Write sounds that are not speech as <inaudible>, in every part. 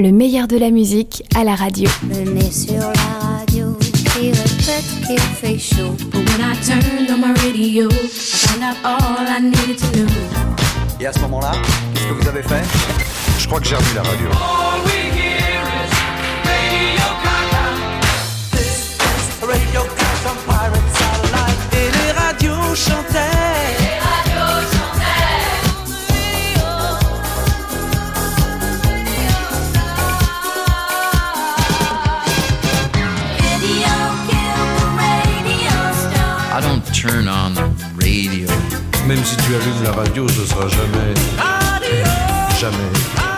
le meilleur de la musique à la radio. Venez sur la radio, qui répète qu'il fait chaud. But when I turned on my radio, I found out all I needed to know. Et à ce moment-là, qu'est-ce que vous avez fait? Je crois que j'ai revu la radio. Et les radios chantaient. Même si tu allumes la radio, ce sera jamais. Jamais.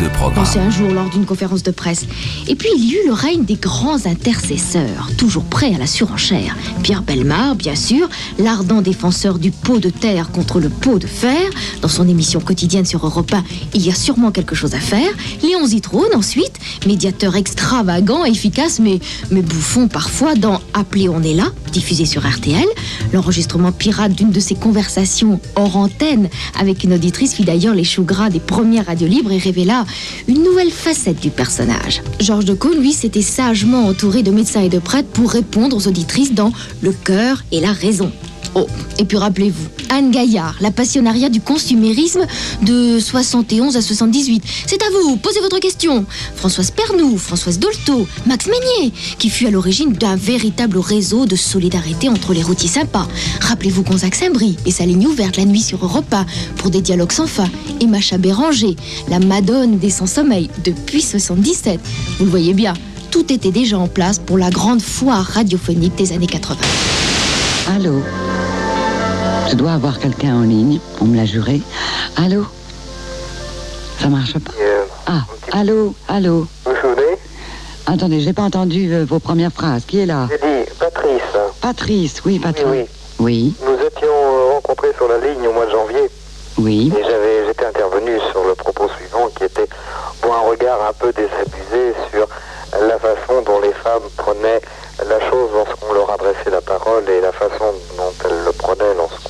De programme. Pensez un jour lors d'une conférence de presse. Et puis il y eut le règne des grands intercesseurs, toujours prêts à la surenchère. Pierre Belmar, bien sûr, l'ardent défenseur du pot de terre contre le pot de fer. Dans son émission quotidienne sur Europe 1, il y a sûrement quelque chose à faire. Léon Zitrone, ensuite, médiateur extravagant, efficace, mais, mais bouffon parfois dans Appelé on est là, diffusé sur RTL. L'enregistrement pirate d'une de ses conversations hors antenne avec une auditrice fit d'ailleurs les choux gras des premières radios libres et révéla une nouvelle facette du personnage. Georges Decaux, lui, s'était sagement entouré de médecins et de prêtres pour répondre aux auditrices dans Le cœur et la raison. Oh, et puis rappelez-vous, Anne Gaillard, la passionnariat du consumérisme de 71 à 78. C'est à vous, posez votre question. Françoise Pernou, Françoise Dolto, Max Meignier, qui fut à l'origine d'un véritable réseau de solidarité entre les routiers sympas. Rappelez-vous Gonzague Saint-Brie et sa ligne ouverte la nuit sur Europe 1 pour des dialogues sans fin. Et Macha Béranger, la madone des sans-sommeil depuis 77. Vous le voyez bien, tout était déjà en place pour la grande foire radiophonique des années 80. Allô? Je dois avoir quelqu'un en ligne, on me l'a juré. Allô Ça marche pas Ah, allô, allô Vous vous souvenez Attendez, j'ai pas entendu euh, vos premières phrases. Qui est là J'ai dit Patrice. Patrice, oui, Patrice. Oui, Oui, Nous étions euh, rencontrés sur la ligne au mois de janvier oui. et j'avais j'étais intervenu sur le propos suivant qui était bon, un regard un peu désabusé sur la façon dont les femmes prenaient la chose lorsqu'on leur adressait la parole et la façon dont elles le prenaient lorsqu'on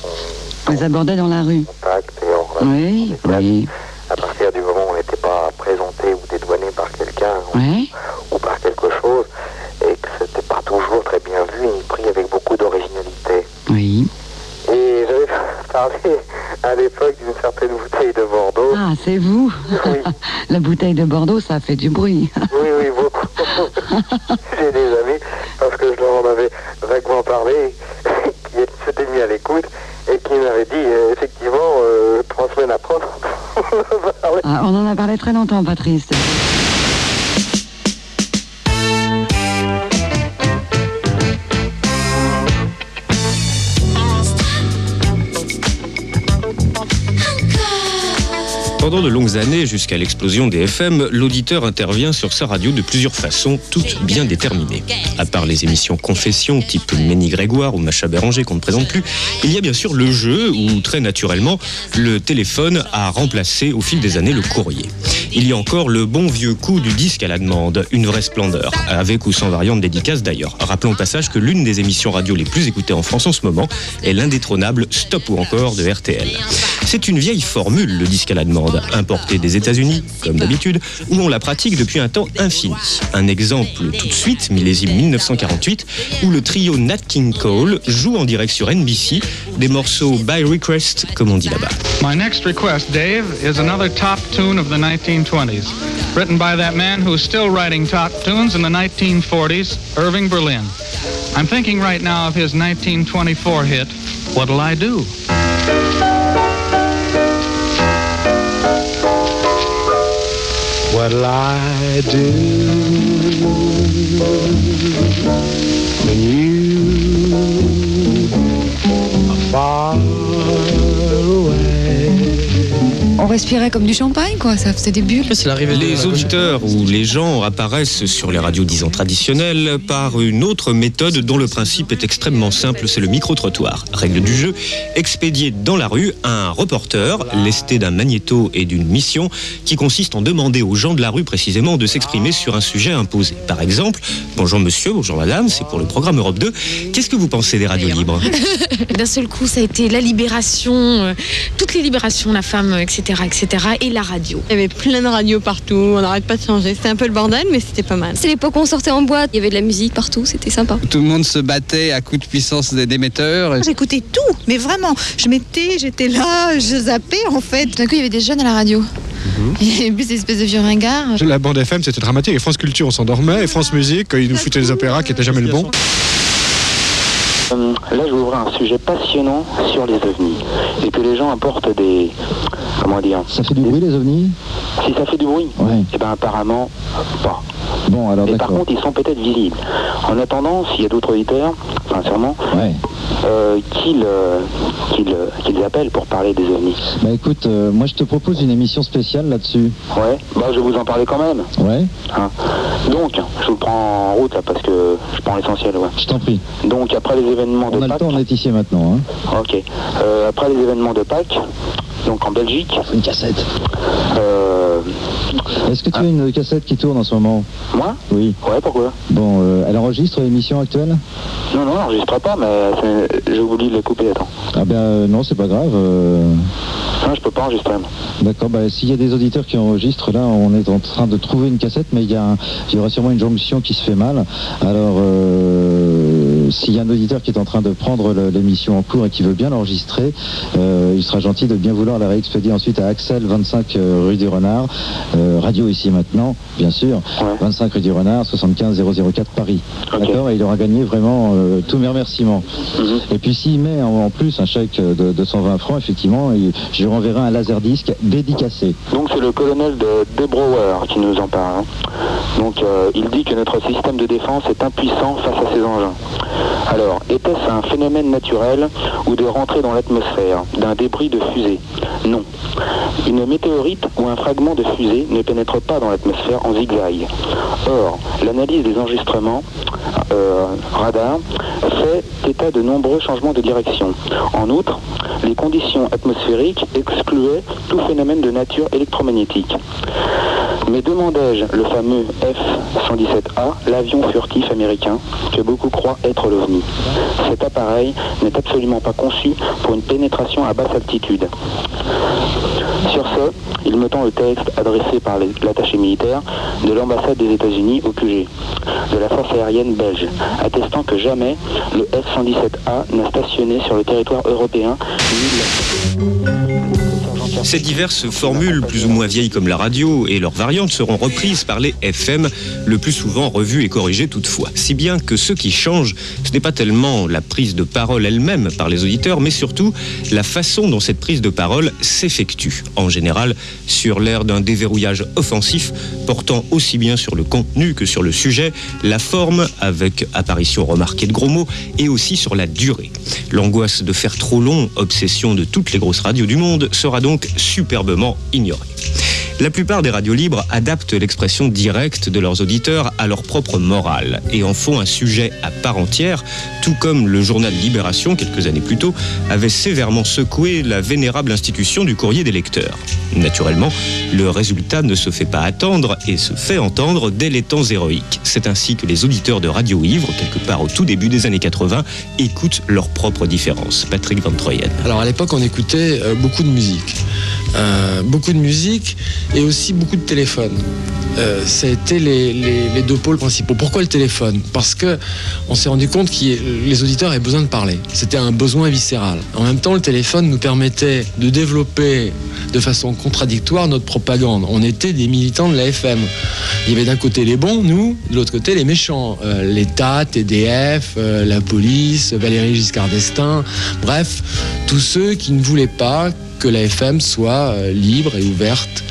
On les abordait dans la rue. et en Oui, oui. À partir du moment où on n'était pas présenté ou dédouané par quelqu'un ou- Oui. ou par quelque chose et que c'était pas toujours très bien vu ni pris avec beaucoup d'originalité. Oui. Et j'avais <laughs> parlé à l'époque d'une certaine bouteille de Bordeaux. Ah, c'est vous Oui. <laughs> La bouteille de Bordeaux, ça fait du bruit. <laughs> Oui, oui, beaucoup. J'ai des amis, parce que je leur en avais vaguement parlé, qui s'étaient mis à l'écoute et qui m'avaient dit, euh, effectivement, euh, trois semaines après, on en a parlé. Ah, on en a parlé très longtemps, Patrice. Pendant de longues années, jusqu'à l'explosion des FM, l'auditeur intervient sur sa radio de plusieurs façons, toutes bien déterminées. À part les émissions confessions type Ménie Grégoire ou Macha Béranger qu'on ne présente plus, il y a bien sûr le jeu où, très naturellement, le téléphone a remplacé au fil des années le courrier. Il y a encore le bon vieux coup du disque à la demande, une vraie splendeur, avec ou sans variante dédicace d'ailleurs. Rappelons au passage que l'une des émissions radio les plus écoutées en France en ce moment est l'indétrônable Stop ou encore de RTL. C'est une vieille formule, le disque à la demande, importé des États-Unis, comme d'habitude, où on la pratique depuis un temps infini. Un exemple tout de suite, millésime 1948, où le trio Nat King Cole joue en direct sur NBC des morceaux by request, comme on dit là-bas. My next request, Dave, is another top tune of the 1920s, written by that man who's still writing top tunes in the 1940s, Irving Berlin. I'm thinking right now of his 1924 hit, What'll I Do? What'll I do when you are far? On respirait comme du champagne, quoi. Ça faisait des bulles. Les auditeurs ou les gens apparaissent sur les radios, disons traditionnelles, par une autre méthode dont le principe est extrêmement simple, c'est le micro-trottoir. Règle du jeu, expédier dans la rue un reporter, lesté d'un magnéto et d'une mission, qui consiste en demander aux gens de la rue précisément de s'exprimer sur un sujet imposé. Par exemple, bonjour monsieur, bonjour madame, c'est pour le programme Europe 2. Qu'est-ce que vous pensez des radios libres? <laughs> D'un seul coup, ça a été la libération, euh, toutes les libérations, la femme, euh, etc., etc. Et la radio. Il y avait plein de radios partout, on n'arrête pas de changer. C'était un peu le bordel, mais c'était pas mal. C'est l'époque où on sortait en boîte, il y avait de la musique partout, c'était sympa. Tout le monde se battait à coups de puissance des d'émetteurs. J'écoutais tout, mais vraiment. Je mettais, j'étais là, je zappais en fait. D'un coup, il y avait des jeunes à la radio. <laughs> Et plus des espèces de vieux ringards. La bande FM, c'était dramatique. Et France Culture, on s'endormait. Et France Musique, quand ils nous foutaient les opéras qui étaient jamais le bon. Euh, là, je vais ouvrir un sujet passionnant sur les ovnis. Et que les gens apportent des. Comment dire Ça fait du bruit, les ovnis Si ça fait du bruit Ouais. Eh bien, apparemment, pas. Bon, alors Mais par contre, ils sont peut-être visibles. En attendant, s'il y a d'autres auditeurs, sincèrement, Ouais. euh, qu'ils euh, qu'ils, euh, appellent pour parler des ovnis. Bah écoute, euh, moi je te propose une émission spéciale là-dessus. Ouais, bah je vais vous en parler quand même. Ouais Hein. Donc, je vous prends en route là parce que je prends l'essentiel. Ouais. Je t'en prie. Donc, après les événements de On a le Pâques. temps, on est ici maintenant. Hein. Ok. Euh, après les événements de Pâques, donc en Belgique. Une cassette. Euh, Est-ce que tu as une cassette qui tourne en ce moment? Moi? Oui. Ouais, pourquoi? Bon, euh, elle enregistre l'émission actuelle? Non, non, j'enregistre pas, mais j'ai oublié de le couper. Attends. Ah ben euh, non, c'est pas grave. Non, je peux pas enregistrer. D'accord, bah, s'il y a des auditeurs qui enregistrent, là, on est en train de trouver une cassette, mais il y, a un- il y aura sûrement une jonction qui se fait mal. Alors, euh, s'il y a un auditeur qui est en train de prendre l'émission en cours et qui veut bien l'enregistrer, euh, il sera gentil de bien vouloir la réexpédier ensuite à Axel, 25 euh, rue du Renard, euh, radio ici maintenant, bien sûr, 25 rue du Renard, 75 004 Paris. D'accord, et il aura gagné vraiment tous mes remerciements. Et puis s'il met en, en plus un chèque de, de 120 francs, effectivement, il- je lui renverrai un laserdisc dédicacé. Donc, c'est le colonel de Debrower qui nous en parle. hein. Donc, euh, il dit que notre système de défense est impuissant face à ces engins. Alors, était-ce un phénomène naturel ou de rentrer dans l'atmosphère d'un débris de fusée? Non. Une météorite ou un fragment de fusée ne pénètre pas dans l'atmosphère en zigzag. Or, l'analyse des enregistrements euh, radar fait état de nombreux changements de direction. En outre, les conditions atmosphériques excluaient tout phénomène de nature électromagnétique. Mais demandai-je le fameux F-117A, l'avion furtif américain, que beaucoup croient être l'OVNI Cet appareil n'est absolument pas conçu pour une pénétration à basse altitude. Sur ce, il me tend le texte adressé par l'attaché militaire de l'ambassade des États-Unis au QG, de la force aérienne belge, attestant que jamais le F-117A n'a stationné sur le territoire européen ni Ces diverses formules, plus ou moins vieilles comme la radio, et leurs variantes seront reprises par les FM, le plus souvent revues et corrigées toutefois. Si bien que ce qui change, ce n'est pas tellement la prise de parole elle-même par les auditeurs, mais surtout la façon dont cette prise de parole s'effectue. En général, sur l'air d'un déverrouillage offensif, portant aussi bien sur le contenu que sur le sujet, la forme, avec apparition remarquée de gros mots, et aussi sur la durée. L'angoisse de faire trop long, obsession de toutes les grosses radios du monde, sera donc superbement ignorée. La plupart des radios libres adaptent l'expression directe de leurs auditeurs à leur propre morale et en font un sujet à part entière, tout comme le journal Libération, quelques années plus tôt, avait sévèrement secoué la vénérable institution du courrier des lecteurs. Naturellement, le résultat ne se fait pas attendre et se fait entendre dès les temps héroïques. C'est ainsi que les auditeurs de Radio Ivre, quelque part au tout début des années 80, écoutent leurs propres différences. Patrick Van Troyen. Alors à l'époque, on écoutait euh, beaucoup de musique. Euh, beaucoup de musique et aussi beaucoup de téléphone. Euh, ça a été les, deux pôles principaux. Pourquoi le téléphone? Parce que on s'est rendu compte que les auditeurs avaient besoin de parler. C'était un besoin viscéral. En même temps, le téléphone nous permettait de développer de façon contradictoire notre propagande. On était des militants de la FM. Il y avait d'un côté les bons, nous, de l'autre côté les méchants. Euh, L'État, TDF, euh, la police, Valérie Giscard d'Estaing, bref, tous ceux qui ne voulaient pas que la FM soit euh, libre et ouverte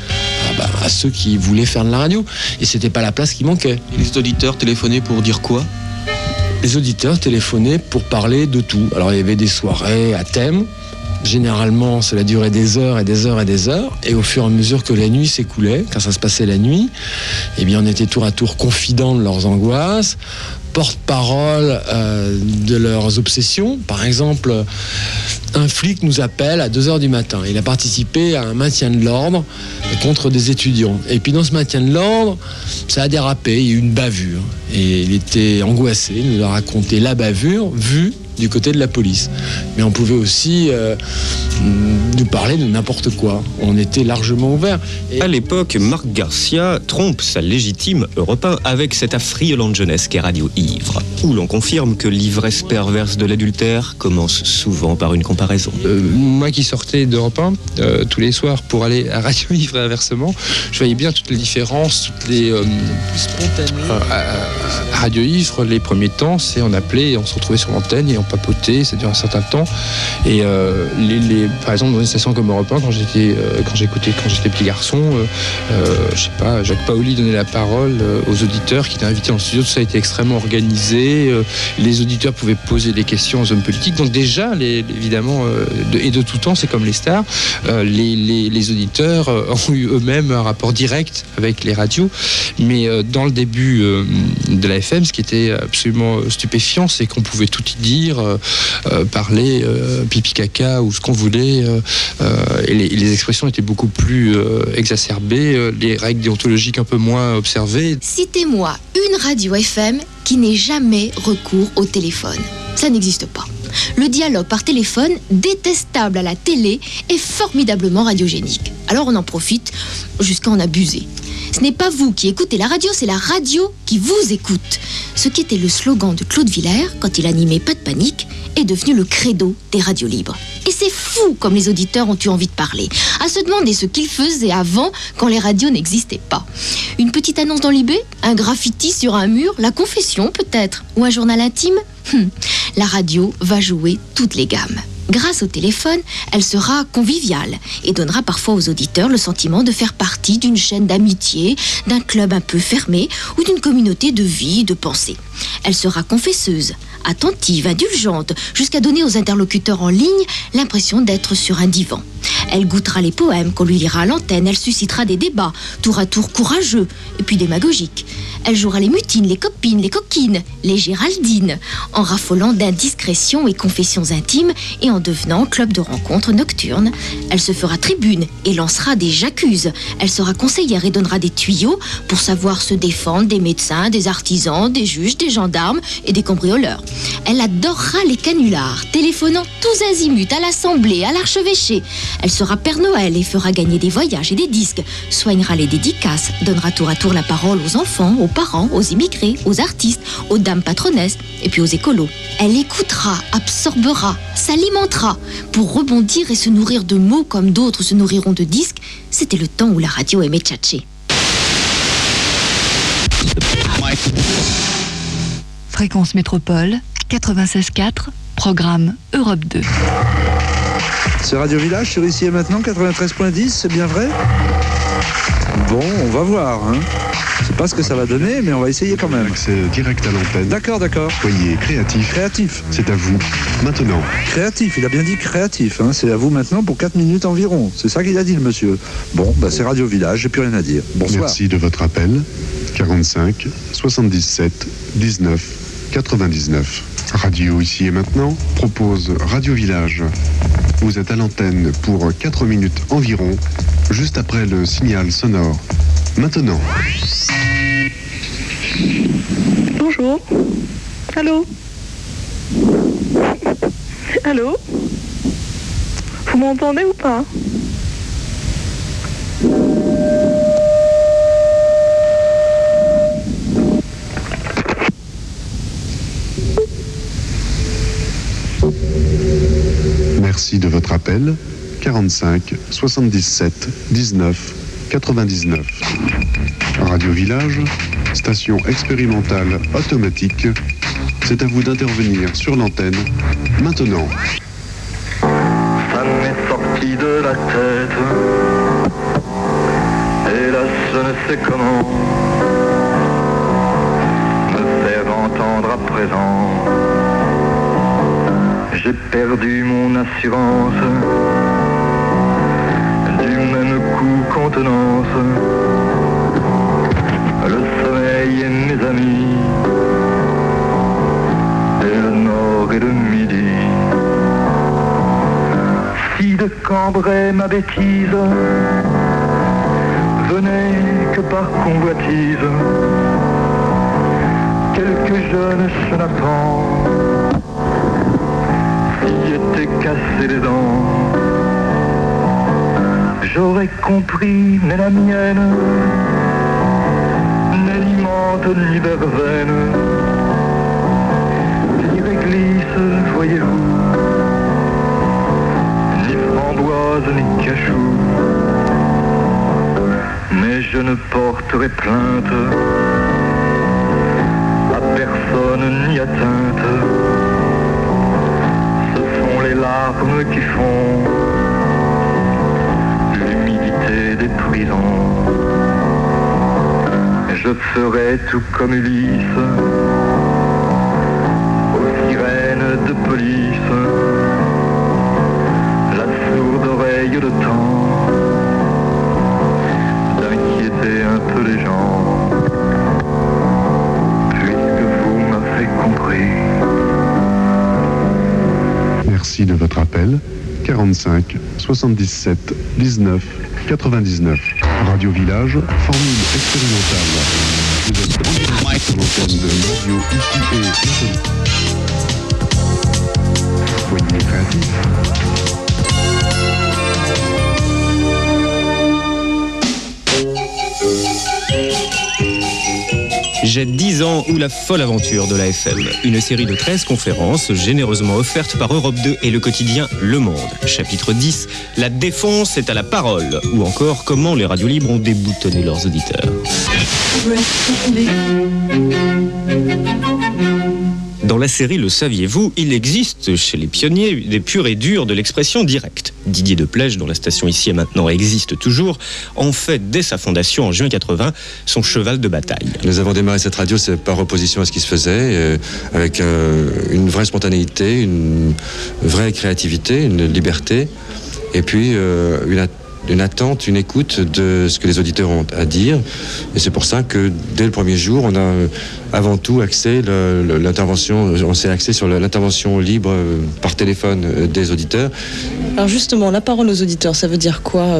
bah, à ceux qui voulaient faire de la radio. Et c'était pas la place qui manquait. les auditeurs téléphonaient pour dire quoi? Les auditeurs téléphonaient pour parler de tout. Alors il y avait des soirées à thème. Généralement, cela durait des heures et des heures et des heures. Et au fur et à mesure que la nuit s'écoulait, quand ça se passait la nuit, eh bien, on était tour à tour confidents de leurs angoisses, porte-parole euh, de leurs obsessions. Par exemple, un flic nous appelle à 2h du matin. Il a participé à un maintien de l'ordre contre des étudiants. Et puis dans ce maintien de l'ordre, ça a dérapé, il y a eu une bavure. Et il était angoissé, il nous a raconté la bavure vue du côté de la police. Mais on pouvait aussi euh, nous parler de n'importe quoi. On était largement ouvert. À l'époque, Marc Garcia trompe sa légitime Europe 1 avec cette affriolante jeunesse qu'est Radio Ivre, où l'on confirme que l'ivresse perverse de l'adultère commence souvent par une comparaison. Euh, moi qui sortais d'Europe 1 euh, tous les soirs pour aller à Radio Ivre et inversement, je voyais bien toutes les différences, toutes les. euh, euh, à, à Radio Ivre, les premiers temps, c'est on appelait, et on se retrouvait sur l'antenne et on papotait, ça dure un certain temps. Et euh, les, par exemple, dans une station comme Europe 1, quand j'étais, euh, quand j'écoutais, quand j'étais petit garçon, euh, je sais pas, Jacques Paoli donnait la parole aux auditeurs qui étaient invités en studio. Tout ça a été extrêmement organisé. les auditeurs pouvaient poser des questions aux hommes politiques. Donc déjà, les- évidemment, de- et de tout temps, c'est comme les stars, les, les- auditeurs ont eu eux-mêmes un rapport direct avec les radios. Mais dans le début de la FM, ce qui était absolument stupéfiant, c'est qu'on pouvait tout y dire, euh, euh, parler euh, pipi caca ou ce qu'on voulait. les, les expressions étaient beaucoup plus exacerbées, les règles déontologiques un peu moins observées. Citez-moi une radio FM qui n'ait jamais recours au téléphone. Ça n'existe pas. Le dialogue par téléphone, détestable à la télé, est formidablement radiogénique. Alors on en profite jusqu'à en abuser. Ce n'est pas vous qui écoutez la radio, c'est la radio qui vous écoute. Ce qui était le slogan de Claude Villers quand il animait Pas de panique est devenu le credo des radios libres. Et c'est fou comme les auditeurs ont eu envie de parler, à se demander ce qu'ils faisaient avant quand les radios n'existaient pas. Une petite annonce dans l'IB Un graffiti sur un mur La confession peut-être Ou un journal intime? Hum, La radio va jouer toutes les gammes. Grâce au téléphone, elle sera conviviale et donnera parfois aux auditeurs le sentiment de faire partie d'une chaîne d'amitié, d'un club un peu fermé ou d'une communauté de vie, de pensée. Elle sera confesseuse, attentive, indulgente, jusqu'à donner aux interlocuteurs en ligne l'impression d'être sur un divan. Elle goûtera les poèmes qu'on lui lira à l'antenne, elle suscitera des débats, tour à tour courageux et puis démagogiques. Elle jouera les mutines, les copines, les coquines, les Géraldines, en raffolant d'indiscrétions et confessions intimes et en devenant club de rencontres nocturnes. Elle se fera tribune et lancera des j'accuse. Elle sera conseillère et donnera des tuyaux pour savoir se défendre des médecins, des artisans, des juges, des gendarmes et des cambrioleurs. Elle adorera les canulars, téléphonant tous azimuts à l'Assemblée, à l'archevêché. Elle sera Père Noël et fera gagner des voyages et des disques, soignera les dédicaces, donnera tour à tour la parole aux enfants, aux parents, aux immigrés, aux artistes, aux dames patronesses et puis aux écolos. Elle écoutera, absorbera, s'alimentera pour rebondir et se nourrir de mots comme d'autres se nourriront de disques. C'était le temps où la radio aimait tchatcher. Fréquence Métropole 96.4, programme Europe 2. C'est Radio Village sur Ici et Maintenant 93.10, c'est bien vrai? Bon, on va voir. Hein. Je sais pas ce que ça va donner, mais on va essayer quand même. Accès direct à l'antenne. D'accord, d'accord. Soyez créatif. Créatif. C'est à vous. Maintenant. Créatif, il a bien dit créatif. hein. C'est à vous maintenant pour 4 minutes environ. C'est ça qu'il a dit, le monsieur. Bon, bah, c'est Radio Village, j'ai plus rien à dire. Bonsoir. Merci de votre appel. 45 77 19 99. Radio ici et maintenant propose Radio Village. Vous êtes à l'antenne pour 4 minutes environ, juste après le signal sonore. Maintenant. Bonjour. Allô Allô Vous m'entendez ou pas? Merci de votre appel. 45 77 19 99. Radio Village, station expérimentale automatique. C'est à vous d'intervenir sur l'antenne maintenant. Ça m'est sorti de la tête. Je ne sais comment. J'ai perdu mon assurance du même coup contenance. Le soleil et mes amis, et le nord et le midi. Si de Cambrai ma bêtise venez que par convoitise, quelques jeunes Jonathan étaient cassés les dents. J'aurais compris, mais la mienne n'alimente ni verveine, ni réglisse, voyez-vous, ni framboise, ni cachou. Mais je ne porterai plainte à personne ni atteinte. Larmes qui font l'humidité des prisons. Je ferai tout comme Ulysse aux sirènes de police, la sourde oreille de temps d'inquiéter un peu les gens, votre appel. 45 77 19 99. Radio Village, formule expérimentale. Vous êtes de Radio ici et. Soyez créatifs. J'ai 10 ans ou la folle aventure de la FM. Une série de 13 conférences généreusement offertes par Europe 2 et le quotidien Le Monde. Chapitre 10, La défense est à la parole. Ou encore, comment les radios libres ont déboutonné leurs auditeurs. Dans la série Le saviez-vous, il existe chez les pionniers des purs et durs de l'expression directe. Didier Deplège, dont la station ici et maintenant existe toujours, en fait dès sa fondation en juin 80 son cheval de bataille. Nous avons démarré cette radio c'est par opposition à ce qui se faisait, euh, avec euh, une vraie spontanéité, une vraie créativité, une liberté, et puis euh, une, une attente, une écoute de ce que les auditeurs ont à dire. Et c'est pour ça que dès le premier jour, on a euh, avant tout axé l'intervention, on s'est axé sur l'intervention libre euh, par téléphone euh, des auditeurs. Alors justement, la parole aux auditeurs, ça veut dire quoi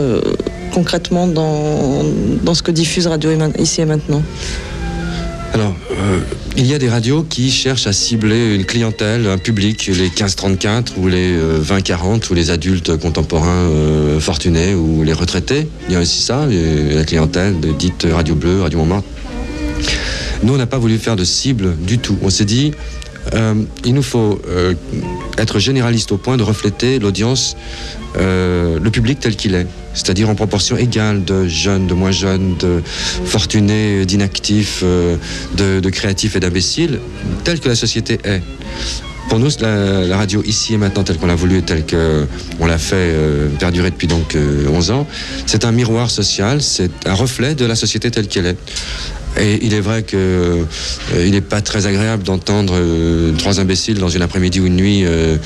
concrètement dans, dans ce que diffuse Radio ici et maintenant? Alors, euh, il y a des radios qui cherchent à cibler une clientèle, un public, les 15-34 ou les euh, 20-40 ou les adultes contemporains euh, fortunés ou les retraités. Il y a aussi ça, la clientèle dite Radio Bleu, Radio Montmartre. Nous, on n'a pas voulu faire de cible du tout. On s'est dit, euh, il nous faut euh, être généraliste au point de refléter l'audience, euh, le public tel qu'il est. C'est-à-dire en proportion égale de jeunes, de moins jeunes, de fortunés, d'inactifs, de, créatifs et d'imbéciles, tel que la société est. Pour nous, la, radio ici et maintenant, telle qu'on l'a voulu et telle qu'on l'a fait perdurer depuis donc euh, 11 ans, c'est un miroir social, c'est un reflet de la société telle qu'elle est. Et il est vrai que euh, n'est pas très agréable d'entendre euh, trois imbéciles dans une après-midi ou une nuit euh,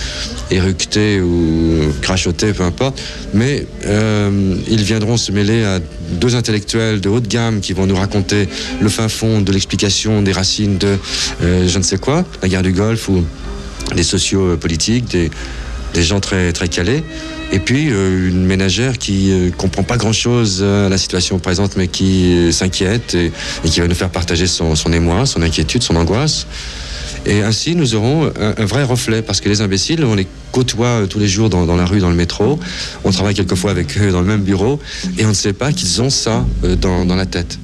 éructer ou crachoter, peu importe. Mais euh, ils viendront se mêler à deux intellectuels de haute gamme qui vont nous raconter le fin fond de l'explication des racines de euh, je ne sais quoi, la guerre du Golfe ou des sociaux politiques, des, des gens très, très calés. Et puis euh, une ménagère qui euh, comprend pas grand-chose euh, à la situation présente, mais qui s'inquiète et, qui va nous faire partager son, émoi, son inquiétude, son angoisse. Et ainsi, nous aurons un, vrai reflet, parce que les imbéciles, on les côtoie tous les jours dans, la rue, dans le métro. On travaille quelquefois avec eux dans le même bureau, et on ne sait pas qu'ils ont ça dans la tête.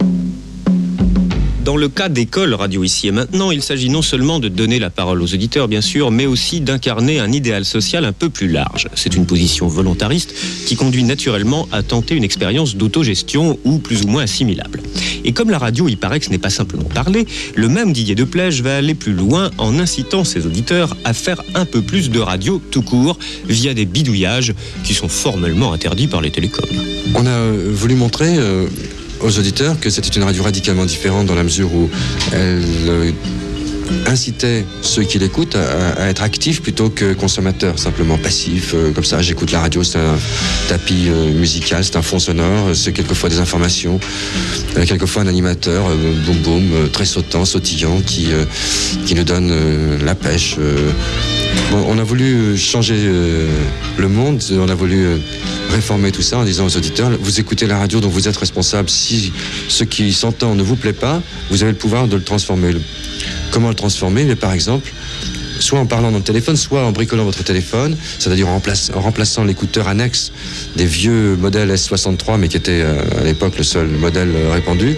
Dans le cas d'école radio ici et maintenant, il s'agit non seulement de donner la parole aux auditeurs, bien sûr, mais aussi d'incarner un idéal social un peu plus large. C'est une position volontariste qui conduit naturellement à tenter une expérience d'autogestion ou plus ou moins assimilable. Et comme la radio, il paraît que ce n'est pas simplement parler, le même Didier Deplège va aller plus loin en incitant ses auditeurs à faire un peu plus de radio tout court via des bidouillages qui sont formellement interdits par les télécoms. On a euh, voulu montrer euh, aux auditeurs que c'était une radio radicalement différente dans la mesure où elle euh, incitait ceux qui l'écoutent à, être actifs plutôt que consommateurs, simplement passifs. euh, comme ça, j'écoute la radio, c'est un tapis euh, musical, c'est un fond sonore, c'est quelquefois des informations, euh, quelquefois un animateur, euh, boum boum, euh, très sautant, sautillant, qui, euh, qui nous donne euh, la pêche. euh, on a voulu changer euh, le monde, on a voulu euh, réformer tout ça en disant aux auditeurs, vous écoutez la radio dont vous êtes responsable. Si ce qui s'entend ne vous plaît pas, vous avez le pouvoir de le transformer. Comment le transformer? Mais Par exemple, soit en parlant dans le téléphone, soit en bricolant votre téléphone, c'est-à-dire en, remplaçant l'écouteur annexe des vieux modèles S63, mais qui était euh, à l'époque le seul modèle euh, répandu,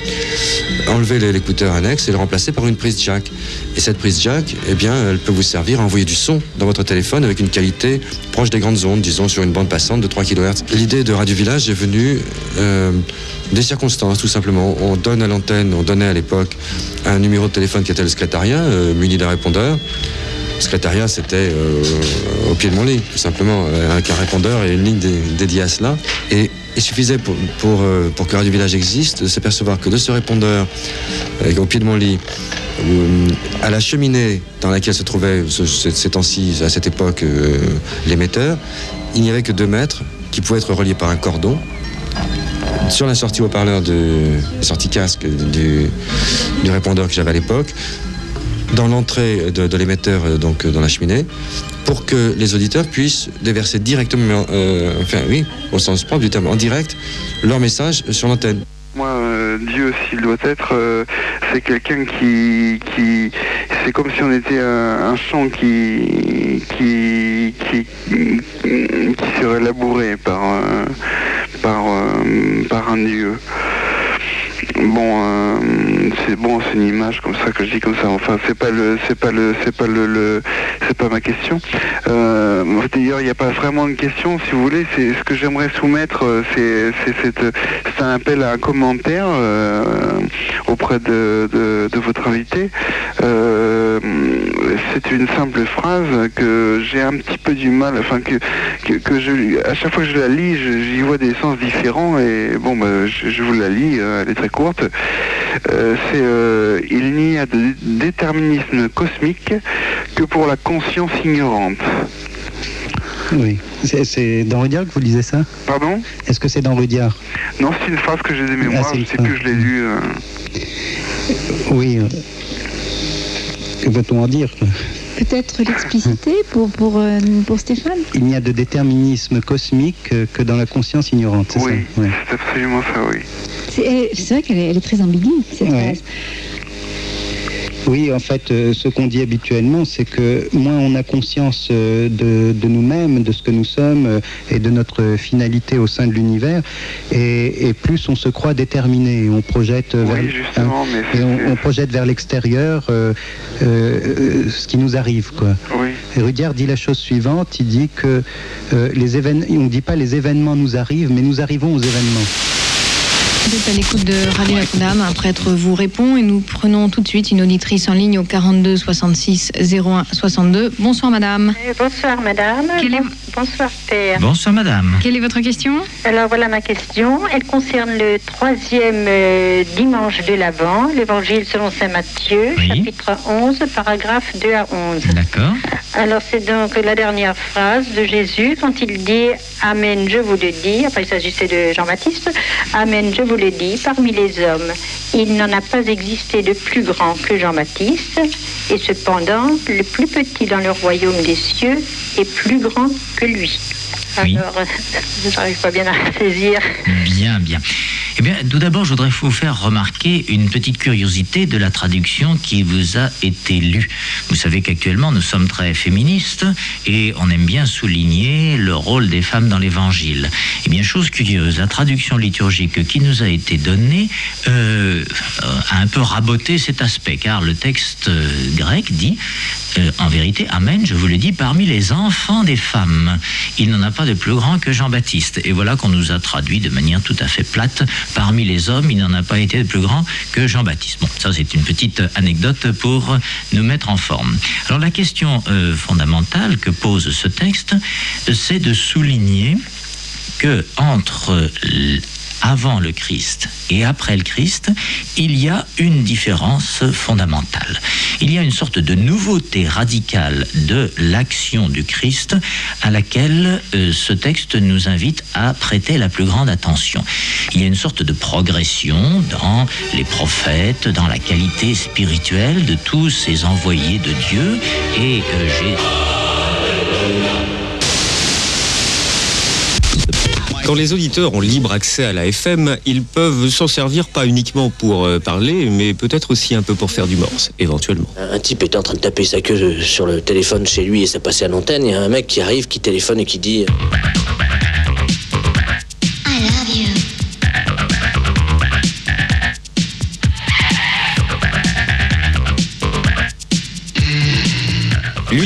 enlever l'écouteur annexe et le remplacer par une prise jack. Et cette prise jack, eh bien, elle peut vous servir à envoyer du son dans votre téléphone avec une qualité proche des grandes ondes, disons sur une bande passante de 3 kHz. L'idée de Radio Village est venue euh, des circonstances, tout simplement. On donne à l'antenne, on donnait à l'époque un numéro de téléphone qui était le secrétariat, muni d'un répondeur. Le secrétariat, c'était euh, au pied de mon lit, tout simplement, euh, avec un répondeur et une ligne dé- dédiée à cela. Et il suffisait euh, pour que Radio Village existe de s'apercevoir que de ce répondeur, au pied de mon lit, à la cheminée dans laquelle se trouvait à cette époque, l'émetteur, il n'y avait que deux mètres qui pouvaient être reliés par un cordon. Sur la sortie haut-parleur de la sortie casque du répondeur que j'avais à l'époque, dans l'entrée de, l'émetteur, euh, donc euh, dans la cheminée, pour que les auditeurs puissent déverser directement, euh, enfin oui, au sens propre du terme, en direct, leur message sur l'antenne. Moi, Dieu, s'il doit être, c'est quelqu'un qui, c'est comme si on était un, un champ qui, qui, qui, qui serait labouré par, par, par un Dieu. Bon, c'est bon, c'est une image comme ça que je dis comme ça. Enfin, c'est pas le, c'est pas le, c'est pas le, c'est pas ma question. Euh, D'ailleurs, il n'y a pas vraiment une question, si vous voulez. C'est ce que j'aimerais soumettre, euh, c'est, c'est, un appel à un commentaire euh, auprès de, de, votre invité. C'est une simple phrase que j'ai un petit peu du mal, enfin que, que, je, à chaque fois que je la lis, j'y vois des sens différents et bon, bah, je, vous la lis, elle est très courte. C'est euh, il n'y a de déterminisme cosmique que pour la conscience ignorante. Oui. C'est- dans Rudyard que vous lisez ça? Pardon? Est-ce que c'est dans Rudyard? Non, c'est une phrase que j'ai de mémoire, Ah, c'est je une sais plus, je l'ai lue. euh. Oui. euh, Que peut-on en dire? Peut-être l'expliciter pour, pour, euh, pour Stéphane Il n'y a de déterminisme cosmique que dans la conscience ignorante, c'est Oui, ça? Ouais. c'est absolument ça, oui. C'est c'est vrai qu'elle est, très ambiguë, cette Ouais. Oui, en fait, euh, ce qu'on dit habituellement, c'est que moins on a conscience euh, de, de nous-mêmes, de ce que nous sommes euh, et de notre finalité au sein de l'univers, et, et plus on se croit déterminé. On projette vers, Oui, justement, mais et on, on projette vers l'extérieur ce qui nous arrive, quoi. Oui. Et Rudyard dit la chose suivante, il dit que les événements, on ne dit pas les événements nous arrivent, mais nous arrivons aux événements. Vous êtes à l'écoute de Radio Notre-Dame. Un prêtre vous répond et nous prenons tout de suite une auditrice en ligne au 42 66 01 62. Bonsoir madame. Euh, Bonsoir madame. Bon- Bonsoir père. Bonsoir madame. Quelle est votre question? Alors voilà ma question. Elle concerne le troisième euh, dimanche de l'Avent, l'évangile selon saint Matthieu, chapitre 11, paragraphe 2 à 11. D'accord. Alors c'est donc la dernière phrase de Jésus quand il dit Amen, je vous le dis. Après il s'agissait de Jean-Baptiste. Amen, je vous le dis. Parmi les hommes, il n'en a pas existé de plus grand que Jean-Baptiste. Et cependant, le plus petit dans le royaume des cieux est plus grand que lui. Alors, je n'arrive pas bien à saisir. Bien, bien. Eh bien, tout d'abord, je voudrais vous faire remarquer une petite curiosité de la traduction qui vous a été lue. Vous savez qu'actuellement, nous sommes très féministes et on aime bien souligner le rôle des femmes dans l'Évangile. Eh bien, chose curieuse, la traduction liturgique qui nous a été donnée euh, a un peu raboté cet aspect, car le texte euh, grec dit euh, en vérité, Amen, je vous le dis, parmi les enfants des femmes, il n'en a pas de plus grand que Jean-Baptiste. Et voilà qu'on nous a traduit de manière tout à fait plate, parmi les hommes, il n'en a pas été de plus grand que Jean-Baptiste. Bon, ça c'est une petite anecdote pour nous mettre en forme. Alors la question euh, fondamentale que pose ce texte, c'est de souligner que entre avant le Christ et après le Christ, il y a une différence fondamentale. Il y a une sorte de nouveauté radicale de l'action du Christ à laquelle euh, ce texte nous invite à prêter la plus grande attention. Il y a une sorte de progression dans les prophètes, dans la qualité spirituelle de tous ces envoyés de Dieu et euh, Jésus. Quand les auditeurs ont libre accès à la FM, ils peuvent s'en servir pas uniquement pour euh, parler, mais peut-être aussi un peu pour faire du morse, éventuellement. Un type était en train de taper sa queue sur le téléphone chez lui et ça passait à l'antenne. A un mec qui arrive, qui téléphone et qui dit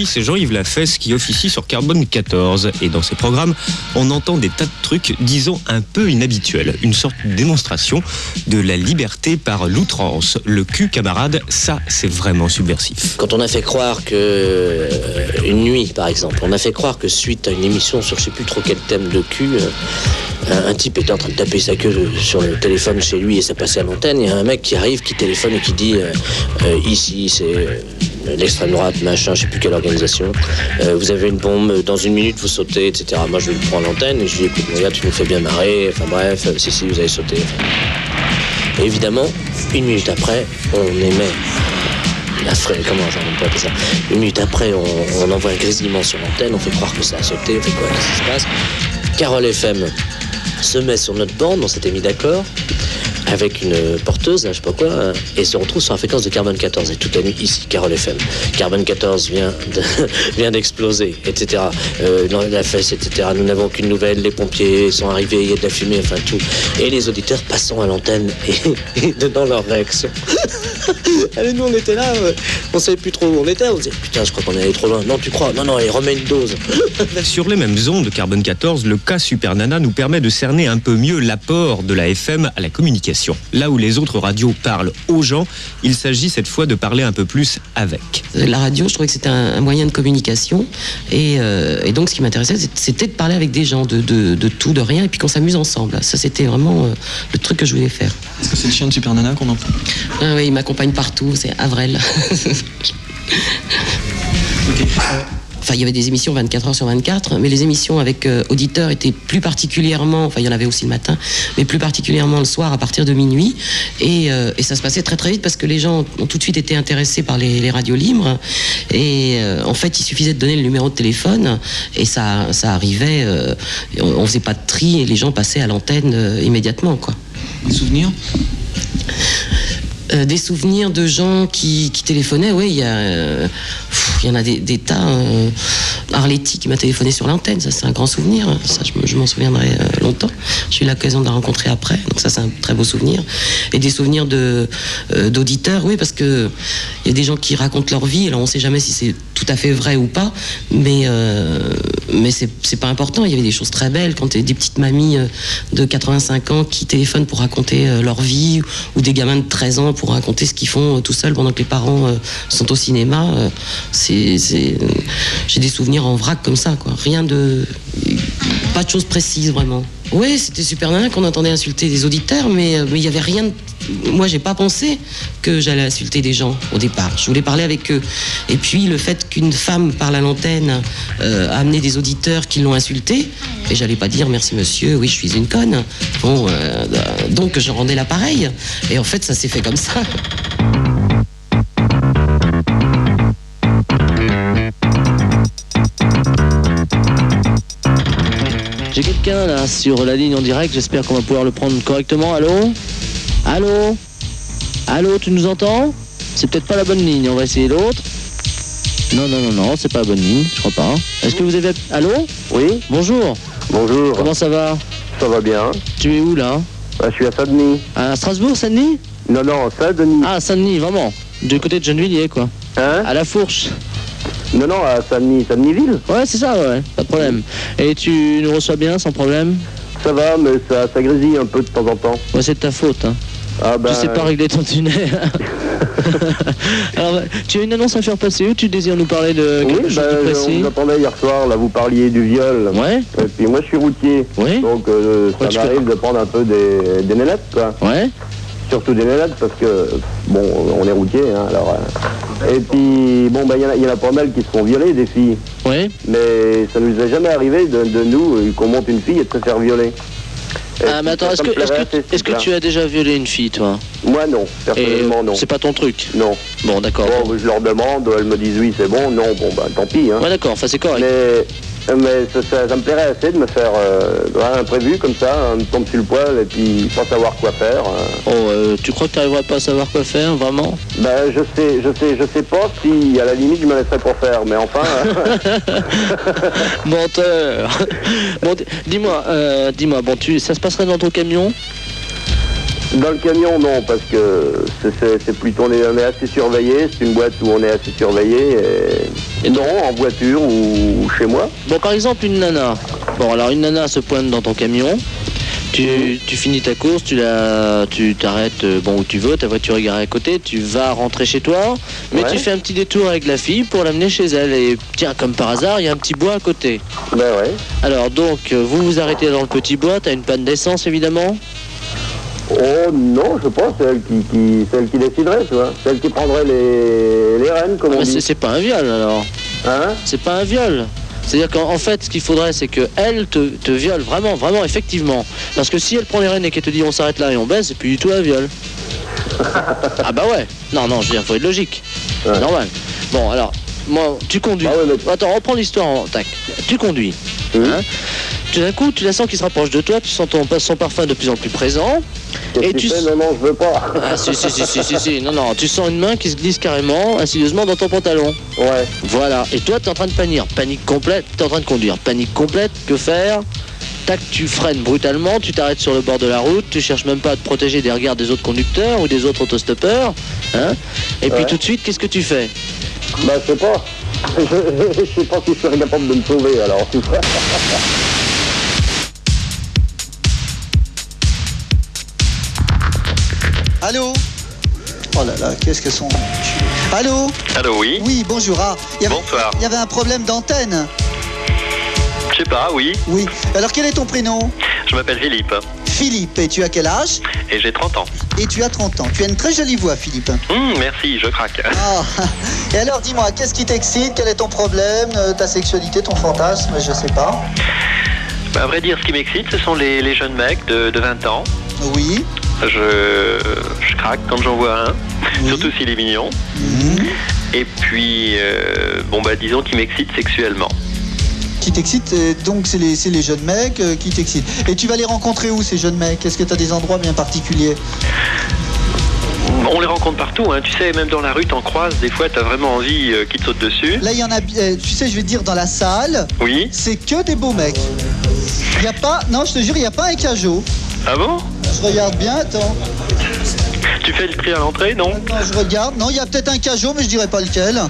C'est Jean-Yves Lafesse qui officie sur Carbone 14. Et dans ses programmes, on entend des tas de trucs, disons, un peu inhabituels. Une sorte de démonstration de la liberté par l'outrance. Le cul, camarade, ça, c'est vraiment subversif. Quand on a fait croire que. euh, une nuit, par exemple, on a fait croire que suite à une émission sur je sais plus trop quel thème de cul, euh, un, type était en train de taper sa queue sur le téléphone chez lui et ça passait à l'antenne. Il y a un mec qui arrive, qui téléphone et qui dit euh, Ici, c'est. L'extrême droite, machin, je sais plus quelle organisation. Euh, vous avez une bombe, dans une minute vous sautez, etc. Moi je prends l'antenne et je lui dis écoute mon tu nous fais bien marrer. Enfin bref, euh, si si vous. Enfin, et évidemment, une minute après, on émet la fra- comment j'en pas ça Une minute après, on, on envoie un grésillement sur l'antenne, on fait croire que ça a sauté, on fait quoi, qu'est-ce qui se passe? Carole FM se met sur notre bande, on s'était mis d'accord, avec une porteuse, je sais pas quoi, euh, et se retrouve sur la fréquence de Carbone 14. Et toute la nuit, ici, Carole FM. Carbone 14 vient de- <laughs> vient d'exploser, etc. Euh, dans la fesse, etc. Nous n'avons aucune nouvelle, les pompiers sont arrivés, il y a de la fumée, enfin tout. Et les auditeurs passant à l'antenne <laughs> et, et donnant leur réaction. <laughs> Allez, nous on était là, euh, on savait plus trop où on était, on disait putain, je crois qu'on est allé trop loin. Non, tu crois? Non, non, allez, remets une dose. Sur les mêmes ondes de Carbone 14, le cas Super Nana nous permet de cerner un peu mieux l'apport de la FM à la communication. Là où les autres radios parlent aux gens, il s'agit cette fois de parler un peu plus avec. La radio, je trouvais que c'était un, moyen de communication. Et, euh, et donc, ce qui m'intéressait, c'était de parler avec des gens, de, de- de tout, de rien, et puis qu'on s'amuse ensemble. Ça, c'était vraiment euh, le truc que je voulais faire. Est-ce que c'est le chien de Super Nana qu'on entend? Ah oui, il m'accompagne partout, c'est Avrel. <laughs> Enfin, il y avait des émissions 24 heures sur 24, mais les émissions avec euh, auditeurs étaient plus particulièrement, enfin, il y en avait aussi le matin, mais plus particulièrement le soir à partir de minuit. Et, euh, ça se passait très très vite parce que les gens ont tout de suite été intéressés par les, radios libres. Et euh, en fait, il suffisait de donner le numéro de téléphone et ça, ça arrivait. on, on faisait pas de tri et les gens passaient à l'antenne immédiatement, quoi. Des souvenirs? Euh, des souvenirs de gens qui, téléphonaient, oui, il y, euh, y en a des, tas. Euh, Arletty qui m'a téléphoné sur l'antenne, ça c'est un grand souvenir, ça je, me- je m'en souviendrai longtemps. J'ai eu l'occasion de la rencontrer après, donc ça c'est un très beau souvenir. Et des souvenirs de, d'auditeurs, oui, parce que il y a des gens qui racontent leur vie, alors on sait jamais si c'est tout à fait vrai ou pas, mais, euh, mais c'est, pas important. Il y avait des choses très belles quand des petites mamies euh, de 85 ans qui téléphonent pour raconter euh, leur vie, ou des gamins de 13 ans pour raconter ce qu'ils font tout seuls pendant que les parents sont au cinéma. j'ai des souvenirs en vrac comme ça, quoi. Rien de. Pas de choses précises, vraiment. Oui, c'était super nana qu'on entendait insulter des auditeurs, mais euh, il n'y avait rien. de- Moi, j'ai pas pensé que j'allais insulter des gens au départ. Je voulais parler avec eux. Et puis, le fait qu'une femme parle à l'antenne euh, a amené des auditeurs qui l'ont insulté. Et j'allais pas dire merci monsieur, oui, je suis une conne. Bon, euh, donc je rendais l'appareil. Et en fait, ça s'est fait comme ça. J'ai quelqu'un là sur la ligne en direct, j'espère qu'on va pouvoir le prendre correctement. Allô? Allô? Allô, tu nous entends? C'est peut-être pas la bonne ligne, on va essayer l'autre. Non, non, non, non, c'est pas la bonne ligne, je crois pas. Est-ce que vous avez... Allô? Oui Bonjour. Bonjour. Comment ça va? Ça va bien. Tu es où là? Bah, je suis à Saint-Denis. À Strasbourg, Saint-Denis? Non, non, Saint-Denis. Ah, Saint-Denis, vraiment Du côté de Gennevilliers, quoi. Hein? À la fourche. Non, non, à Saint-Denis, Saint-Denis-Ville. Ouais, c'est ça, ouais, pas de problème. Et tu nous reçois bien, sans problème? Ça va, mais ça, ça grésille un peu de temps en temps. Ouais, c'est de ta faute, hein. Ah bah... Je sais pas régler ton tunnel. <laughs> Alors, tu as une annonce à faire passer ou tu désires nous parler de Oui, quelque chose bah, de on précis? vous entendait hier soir, là, vous parliez du viol. Ouais. Et puis moi, je suis routier. Oui. Donc, euh, ça tu m'arrive de prendre un peu des, des nénettes, quoi. Ouais. Surtout des nénettes, parce que, bon, on est routier, hein, alors... euh, Et puis, bon, bah, il y en a- il y, en a pas mal qui se font violer, des filles. Oui. Mais ça nous est jamais arrivé de, de nous, euh, qu'on monte une fille et de se faire violer. Et Ah, mais attends, est-ce que, plairait que, que tu as déjà violé une fille, toi? Moi, non. Personnellement, Et non. C'est pas ton truc? Non. Bon, d'accord. Bon, je leur demande, elles me disent oui, c'est bon, non, bon, bah tant pis. Hein. Ouais, d'accord, enfin c'est correct. Mais, mais ça, ça- ça me plairait assez de me faire euh, un imprévu comme ça, on me tombe sur le poil et puis pas savoir quoi faire. hein. Oh, euh, tu crois que tu n'arriveras pas à savoir quoi faire, vraiment? Ben je sais, je sais, je sais pas si à la limite je me laisserais pour faire, mais enfin. <laughs> Menteur Bon, dis-moi, euh, dis-moi, bon, tu, ça se passerait dans ton camion? Dans le camion, non, parce que c'est- plutôt, on est, on est assez surveillé, c'est une boîte où on est assez surveillé, et, et non, en voiture ou, chez moi. Bon, par exemple, une nana. Bon, alors une nana se pointe dans ton camion. Tu, tu finis ta course, tu la, tu t'arrêtes euh, bon où tu veux, ta voiture est garée à côté, tu vas rentrer chez toi, mais Ouais. tu fais un petit détour avec la fille pour l'amener chez elle. Et tiens, comme par hasard, il y a un petit bois à côté. Ben ouais. Alors donc, vous vous arrêtez dans le petit bois, t'as une panne d'essence évidemment. Oh non, je sais pas, c'est elle qui, qui, c'est elle qui déciderait, tu vois. C'est elle qui prendrait les, les rênes, comme Ah, on mais dit. c'est, pas un viol alors. Hein? C'est pas un viol. C'est-à-dire qu'en en fait, ce qu'il faudrait, c'est que elle te, te viole vraiment, vraiment, effectivement. Parce que si elle prend les rênes et qu'elle te dit on s'arrête là et on baisse, c'est plus du tout un viol. <laughs> ah bah ouais. Non, non, je veux dire, faut être logique. C'est normal. Bon, alors, moi, tu conduis. Attends, reprends l'histoire en tac. Tu conduis. Hein tout d'un coup, tu la sens qui se rapproche de toi, tu sens ton, son parfum de plus en plus présent. Et tu fais Non, non, je veux pas. ah si si si si si si non non tu sens une main qui se glisse carrément insidieusement dans ton pantalon. Ouais. Voilà et toi t'es en train de paniquer panique complète t'es en train de conduire panique complète que faire? Tac tu freines brutalement tu t'arrêtes sur le bord de la route tu cherches même pas à te protéger des regards des autres conducteurs ou des autres autostoppeurs hein? Et puis tout de suite qu'est-ce que tu fais? Ben je sais pas. Je, <laughs> je sais pas si je serais capable de me sauver alors. <laughs> Allô Oh là là, qu'est-ce que sont... Allô Allô, oui Oui, bonjour. Ah, il y avait- Bonsoir. Il y avait un problème d'antenne. Je sais pas, oui. Oui. Alors quel est ton prénom Je m'appelle Philippe Philippe. Et tu as quel âge et j'ai 30 ans. Et tu as 30 ans. Tu as une très jolie voix, Philippe. Hum, merci, je craque. Ah. <laughs> Et alors dis-moi, qu'est-ce qui t'excite? Quel est ton problème? Euh, Ta sexualité, ton fantasme? Je sais pas. Bah, à vrai dire, ce qui m'excite, ce sont les, les jeunes mecs de, de 20 ans. Oui. Je, je craque quand j'en vois un, surtout s'il est mignon. Mhm. Et puis, euh, bon, bah, disons qu'il m'excite sexuellement. Qui t'excite Donc c'est les, les jeunes mecs euh, qui t'excitent. Et tu vas les rencontrer où ces jeunes mecs? Est-ce que tu as des endroits bien particuliers? On les rencontre partout, hein. tu sais, même dans la rue, t'en croises, des fois, t'as vraiment envie euh, qu'ils te sautent dessus. Là, il y en a, tu sais, je vais te dire, dans la salle, Oui. c'est que des beaux mecs. Il n'y a pas, non, je te jure, il n'y a pas un cajot. Ah bon? Je regarde bien, attends. Tu fais le tri à l'entrée, non Attends, je regarde. Non, il y a peut-être un cajot, mais je dirais pas lequel. <laughs>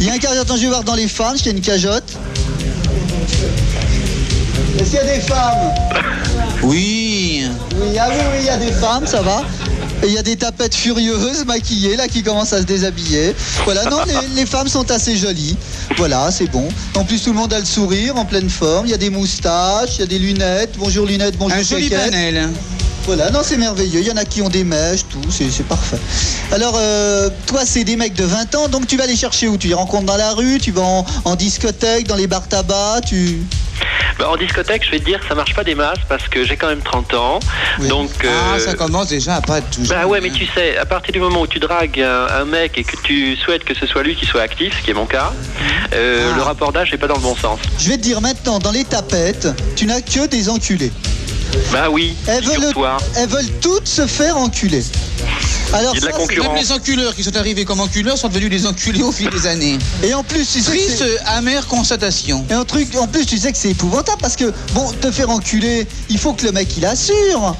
Il y a un cajot, attends, je vais voir dans les femmes, il y a une cajotte. Est-ce qu'il y a des femmes? Oui. Oui, ah oui, oui, il y a des femmes, ça va. Et il y a des tapettes furieuses, maquillées, là, qui commencent à se déshabiller. Voilà, non, les, <laughs> les femmes sont assez jolies. Voilà, c'est bon. En plus, tout le monde a le sourire, en pleine forme. Il y a des moustaches, il y a des lunettes. Bonjour lunettes, bonjour Un joli panel. Voilà, non, c'est merveilleux. Il y en a qui ont des mèches, tout, c'est c'est parfait. Alors, euh, toi, c'est des mecs de 20 ans, donc tu vas les chercher où? Tu les rencontres dans la rue, tu vas en, en discothèque, dans les bars tabac, tu... Bah, en discothèque, je vais te dire, ça marche pas des masses parce que j'ai quand même 30 ans. Donc. Ah, euh, ça commence déjà à pas être tout Bah ouais, mais tu sais, à partir du moment où tu dragues un, un mec et que tu souhaites que ce soit lui qui soit actif, ce qui est mon cas, euh, Ah. le rapport d'âge n'est pas dans le bon sens. Je vais te dire maintenant, dans les tapettes, tu n'as que des enculés. Bah oui, Elles veulent, elles veulent toutes se faire enculer. Alors Il y a de la ça. Même les enculeurs qui sont arrivés comme enculeurs sont devenus des enculés au fil des années. Et en plus, tu sais que Triste, c'est- amère constatation. Et un truc, en plus, tu sais que c'est épouvantable parce que, bon, te faire enculer, il faut que le mec il assure.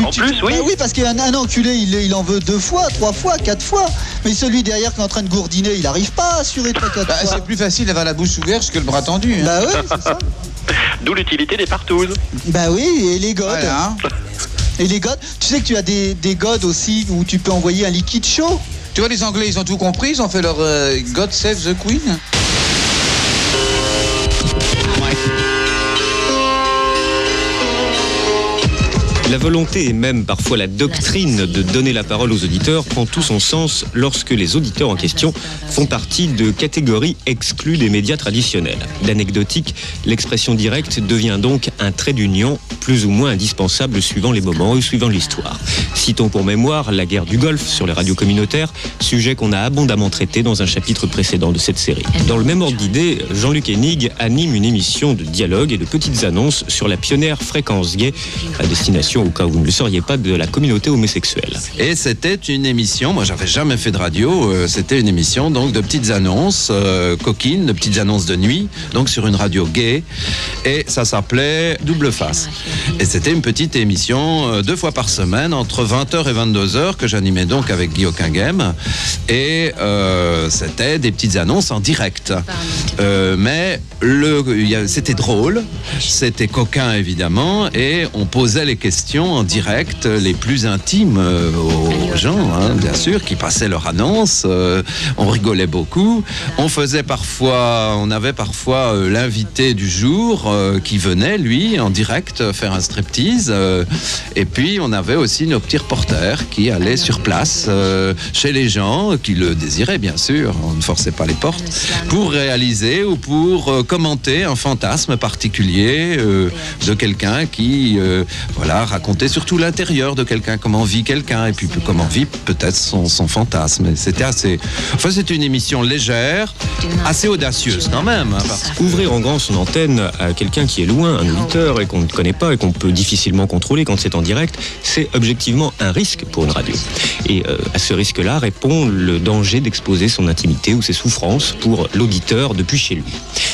Tu- En tu- plus, oui. Bah oui, parce qu'un un enculé, il, il en veut deux fois, trois fois, quatre fois. Mais celui derrière qui est en train de gourdiner, il n'arrive pas à assurer trois, quatre Bah, fois. c'est plus facile d'avoir la bouche ouverte que le bras tendu. hein. Bah oui, c'est ça. <laughs> D'où l'utilité des partous. Bah oui, et les godes. Voilà. Et les godes, tu sais que tu as des, des godes aussi où tu peux envoyer un liquide chaud. Tu vois, les Anglais, ils ont tout compris, ils ont fait leur euh, God Save the Queen. La volonté et même parfois la doctrine de donner la parole aux auditeurs prend tout son sens lorsque les auditeurs en question font partie de catégories exclues des médias traditionnels. D'anecdotique, l'expression directe devient donc un trait d'union plus ou moins indispensable suivant les moments et suivant l'histoire. Citons pour mémoire la guerre du Golfe sur les radios communautaires, sujet qu'on a abondamment traité dans un chapitre précédent de cette série. Dans le même ordre d'idée, Jean-Luc Hennig anime une émission de dialogue et de petites annonces sur la pionnière fréquence gay, à destination, au cas où vous ne le sauriez pas, de la communauté homosexuelle. Et c'était une émission, moi j'avais jamais fait de radio, euh, c'était une émission donc de petites annonces euh, coquines, de petites annonces de nuit, donc sur une radio gay, et ça s'appelait Double Face. Et c'était une petite émission euh, deux fois par semaine, entre 20h et 22h, que j'animais donc avec Guy Game. Et c'était des petites annonces en direct. Mais c'était drôle, c'était coquin évidemment, et on posait les questions en direct, les plus intimes euh, aux gens, hein, bien sûr, qui passaient leur annonce. Euh, on rigolait beaucoup. On faisait parfois, on avait parfois euh, l'invité du jour euh, qui venait, lui, en direct, euh, faire un striptease. euh, et puis, on avait aussi nos petits reporters qui allaient sur place euh, chez les gens qui le désiraient, bien sûr. On ne forçait pas les portes pour réaliser ou pour euh, commenter un fantasme particulier euh, de quelqu'un qui, euh, voilà, racontait surtout l'intérieur de quelqu'un, comment vit quelqu'un et puis comment vit peut-être son, fantasme. C'était assez. Enfin, c'était une émission légère, assez audacieuse quand même. hein, Ouvrir en grand son antenne à quelqu'un qui est loin, un auditeur, et qu'on ne connaît pas et qu'on peut difficilement contrôler quand c'est en direct, c'est objectivement un risque pour une radio. Et euh, à ce risque-là répond le danger d'exposer son intimité ou ses souffrances pour l'auditeur depuis chez lui.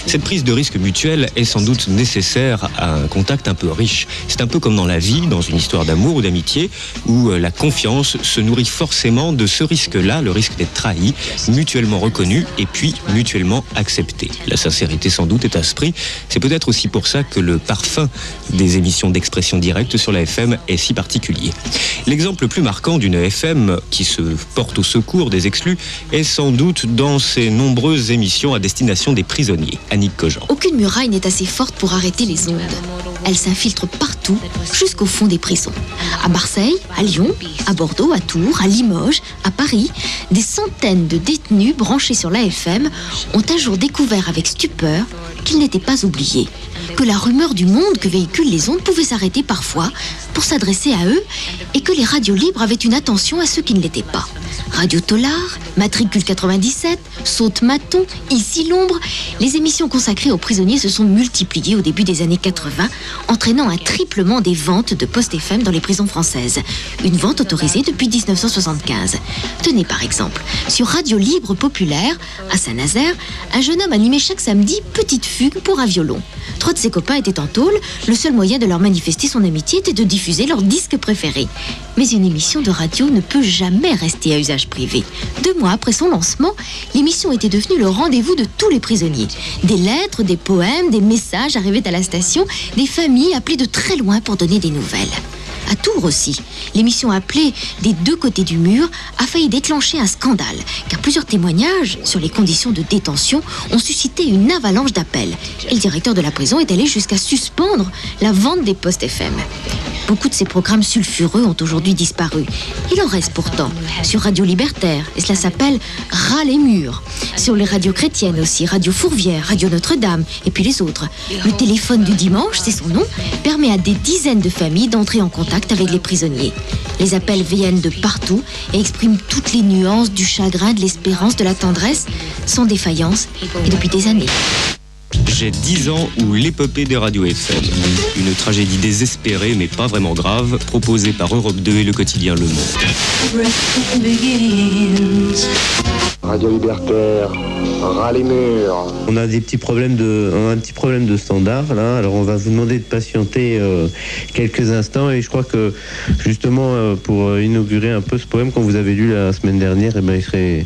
Cette prise de risque mutuelle est sans doute nécessaire à un contact un peu riche. C'est un peu comme dans la vie, dans une histoire d'amour ou d'amitié, où euh, la confiance se nourrit forcément de ce risque-là, le risque d'être trahi, mutuellement reconnu et puis mutuellement accepté. La sincérité sans doute est à ce prix. C'est peut-être aussi pour ça que le parfum des émissions d'expression directe sur la FM est si particulier. L'exemple le plus marquant d'une FM qui se porte au secours des exclus est sans doute dans ses nombreuses émissions à destination des prisonniers. Annick Cogent. Aucune muraille n'est assez forte pour arrêter les ondes. Elles s'infiltrent partout, jusqu'au fond des prisons. À Marseille, à Lyon, à Bordeaux, à Tours, à Limoges, à Paris, des centaines de détenus branchés sur l'AFM ont un jour découvert avec stupeur qu'ils n'étaient pas oubliés. Que la rumeur du monde que véhiculent les ondes pouvait s'arrêter parfois pour s'adresser à eux et que les radios libres avaient une attention à ceux qui ne l'étaient pas. Radio Tolar, Matricule 97, Saute Maton, Ici l'ombre, les émissions consacrées aux prisonniers se sont multipliées au début des années 80, entraînant un triplement des ventes de post FM dans les prisons françaises. Une vente autorisée depuis 1975. Tenez par exemple, sur Radio Libre Populaire, à Saint-Nazaire, un jeune homme animait chaque samedi Petite fugue pour un violon. Ses copains étaient en tôle, le seul moyen de leur manifester son amitié était de diffuser leur disque préféré. Mais une émission de radio ne peut jamais rester à usage privé. Deux mois après son lancement, l'émission était devenue le rendez-vous de tous les prisonniers. Des lettres, des poèmes, des messages arrivaient à la station, des familles appelées de très loin pour donner des nouvelles. À Tours aussi, l'émission appelée Des deux côtés du mur a failli déclencher un scandale, car plusieurs témoignages sur les conditions de détention ont suscité une avalanche d'appels. Et le directeur de la prison est allé jusqu'à suspendre la vente des postes FM. Beaucoup de ces programmes sulfureux ont aujourd'hui disparu. Il en reste pourtant sur Radio Libertaire, et cela s'appelle Ras les murs. Sur les radios chrétiennes aussi, Radio Fourvière, Radio Notre-Dame, et puis les autres. Le téléphone du dimanche, c'est son nom, permet à des dizaines de familles d'entrer en contact avec les prisonniers. Les appels viennent de partout et expriment toutes les nuances du chagrin, de l'espérance, de la tendresse, sans défaillance, et depuis des années. J'ai 10 ans ou l'épopée des radios FM. Une tragédie désespérée mais pas vraiment grave, proposée par Europe 2 et le quotidien Le Monde. Radio Libertaire, ras les murs. On a des petits problèmes de, un petit problème de standard là. Alors on va vous demander de patienter euh, quelques instants et je crois que justement euh, pour euh, inaugurer un peu ce poème qu'on vous avait lu la semaine dernière, eh ben, il serait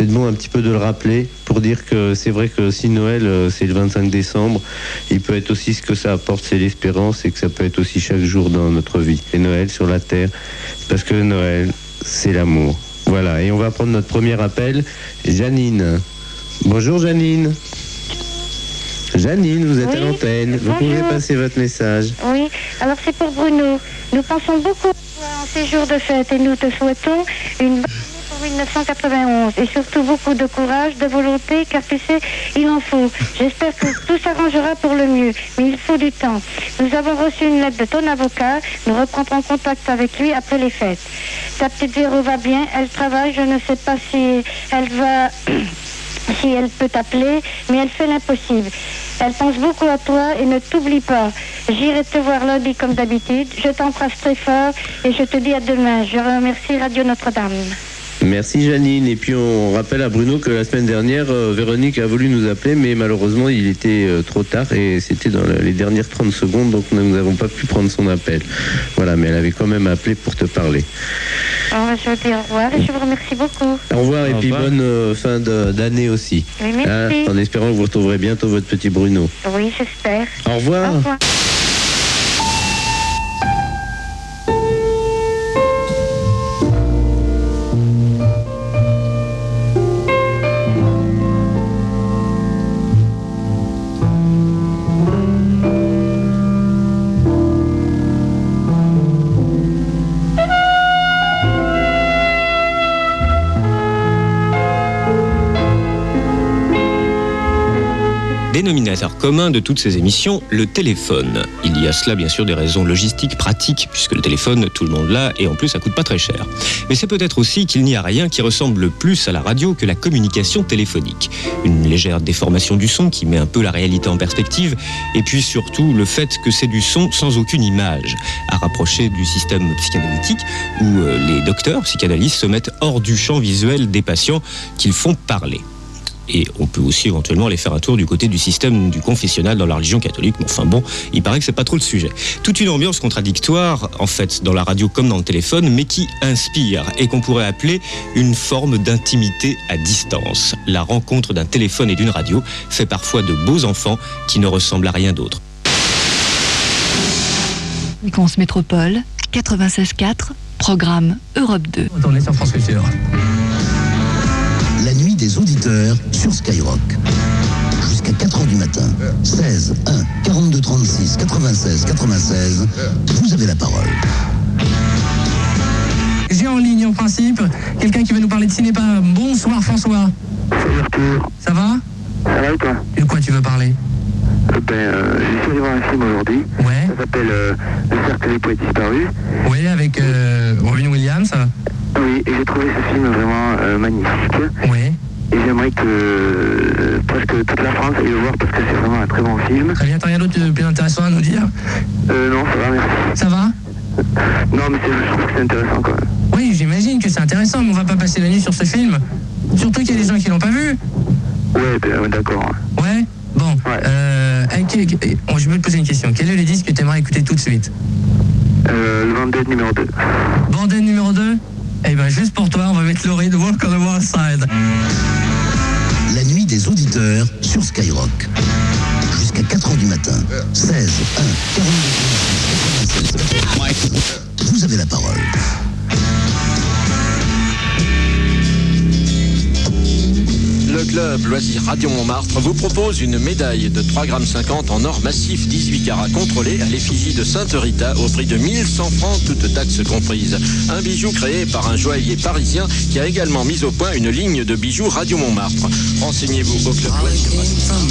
peut-être bon un petit peu de le rappeler pour dire que c'est vrai que si Noël euh, c'est le 25 décembre, il peut être aussi ce que ça apporte, c'est l'espérance et que ça peut être aussi chaque jour dans notre vie. Et Noël sur la terre, parce que Noël c'est l'amour. Voilà, et on va prendre notre premier appel. Janine. Bonjour Janine. Janine, vous êtes à l'antenne. Vous pouvez passer votre message. Oui, alors c'est pour Bruno. Nous pensons beaucoup en ces jours de fête et nous te souhaitons une bonne 1991 et surtout beaucoup de courage, de volonté, car tu sais, il en faut. J'espère que tout s'arrangera pour le mieux, mais il faut du temps. Nous avons reçu une lettre de ton avocat. Nous reprendrons contact avec lui après les fêtes. Ta petite Véro va bien, elle travaille. Je ne sais pas si elle va, <clears throat> si elle peut t'appeler, mais elle fait l'impossible. Elle pense beaucoup à toi et ne t'oublie pas. J'irai te voir lundi comme d'habitude. Je t'embrasse très fort et je te dis à demain. Je remercie Radio Notre-Dame. Merci Janine. Et puis on rappelle à Bruno que la semaine dernière, euh, Véronique a voulu nous appeler, mais malheureusement il était euh, trop tard et c'était dans les dernières 30 secondes, donc nous n'avons pas pu prendre son appel. Voilà, mais elle avait quand même appelé pour te parler. Alors, je vous dis au revoir et je vous remercie beaucoup. Au revoir et Au puis bonne euh, fin d'année aussi. Oui, merci. en espérant que vous retrouverez bientôt votre petit Bruno. Oui, j'espère. Au revoir. Au revoir. Commun de toutes ces émissions, le téléphone. Il y a cela bien sûr des raisons logistiques, pratiques, puisque le téléphone, tout le monde l'a, et en plus ça coûte pas très cher. Mais c'est peut-être aussi qu'il n'y a rien qui ressemble plus à la radio que la communication téléphonique. Une légère déformation du son qui met un peu la réalité en perspective, et puis surtout le fait que c'est du son sans aucune image, à rapprocher du système psychanalytique où euh, les docteurs psychanalystes se mettent hors du champ visuel des patients qu'ils font parler. Et on peut aussi éventuellement aller faire un tour du côté du système du confessionnal dans la religion catholique. Mais enfin bon, il paraît que c'est pas trop le sujet. Toute une ambiance contradictoire, en fait, dans la radio comme dans le téléphone, mais qui inspire et qu'on pourrait appeler une forme d'intimité à distance. La rencontre d'un téléphone et d'une radio fait parfois de beaux enfants qui ne ressemblent à rien d'autre. Métropole 96.4, programme Europe 2. Tournez sur France Culture. La nuit des auditeurs sur Skyrock. Jusqu'à 4h du matin. 16 1 42 36 96 96. Vous avez la parole. J'ai en ligne en principe quelqu'un qui va nous parler de cinéma. Bonsoir François. Ça va? Ça va ou quoi De quoi tu veux parler? Euh, Ben, euh, j'ai voir un film aujourd'hui. Ouais. Ça s'appelle euh, Le cercle des poètes disparus. Oui, avec euh, Robin Williams. Oui, et j'ai trouvé ce film vraiment euh, magnifique. Oui. Et j'aimerais que euh, presque toute la France aille le voir parce que c'est vraiment un très bon film. Très bien, t'as rien d'autre de plus intéressant à nous dire? Euh, non, ça va, merci. Ça va? Non, mais c'est- je trouve que c'est intéressant quand même. Oui, j'imagine que c'est intéressant, mais on va pas passer la nuit sur ce film. Surtout qu'il y a des gens qui l'ont pas vu. Ouais, ben, ouais, d'accord. Ouais? Bon. Euh, quel- oh, je vais te poser une question. Quel est le disque que tu aimerais écouter tout de suite? Euh, le Vendée numéro 2. Bandette numéro 2 Eh ben juste pour toi, on va mettre Laurie de Walk on the Wild Side. La nuit des auditeurs sur Skyrock. Jusqu'à 4h du matin. 16 1 42 36 96. Vous avez la parole. Le club Loisir Radio Montmartre vous propose une médaille de 3,50 grammes en or massif 18 carats contrôlé à l'effigie de Sainte Rita au prix de 1100 francs, toutes taxes comprises. Un bijou créé par un joaillier parisien qui a également mis au point une ligne de bijoux Radio Montmartre. Renseignez-vous au club Loisir. from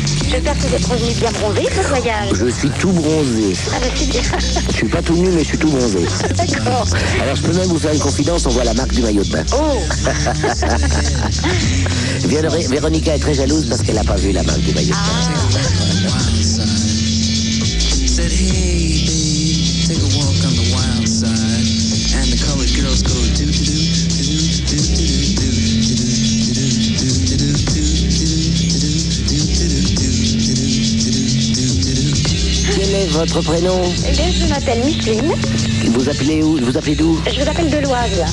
J'espère que vous êtes revenu bien bronzé ce voyage. Je suis tout bronzé. Ah bah c'est bien. Je suis pas tout nu, mais je suis tout bronzé. <laughs> D'accord. Alors je peux même vous faire une confidence, on voit la marque du maillot de bain. Oh <laughs> Véro- Véronica est très jalouse parce qu'elle n'a pas vu la marque du maillot de bain. Said, votre prénom Eh bien, je m'appelle Micheline. Vous appelez où Vous appelez d'où Je vous appelle de l'Oise.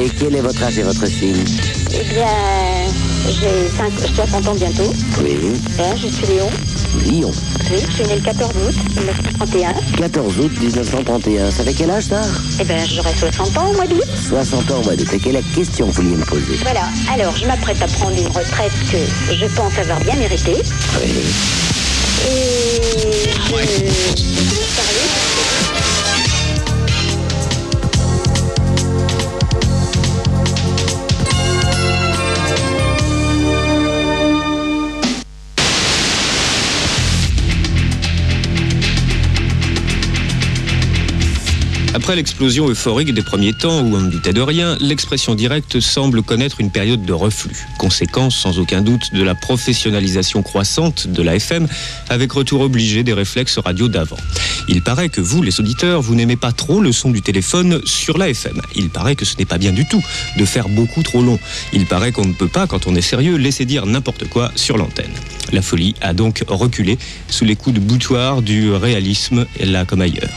Et quel est votre âge et votre signe Eh bien, j'ai 5, 60 ans bientôt. Oui. Hein, je suis Léon. Lyon. Oui, je suis né le 14 août 1931. 14 août 1931. Ça fait quel âge ça Eh bien, j'aurai 60 ans au mois d'août. 60 ans, moi, de quelle question vous vouliez me poser Voilà. Alors, je m'apprête à prendre une retraite que je pense avoir bien méritée. Oui. Et Thank you. Après l'explosion euphorique des premiers temps où on ne doutait de rien, l'expression directe semble connaître une période de reflux. Conséquence sans aucun doute de la professionnalisation croissante de la FM avec retour obligé des réflexes radio d'avant. Il paraît que vous, les auditeurs, vous n'aimez pas trop le son du téléphone sur la FM. Il paraît que ce n'est pas bien du tout de faire beaucoup trop long. Il paraît qu'on ne peut pas, quand on est sérieux, laisser dire n'importe quoi sur l'antenne. La folie a donc reculé sous les coups de boutoir du réalisme, là comme ailleurs.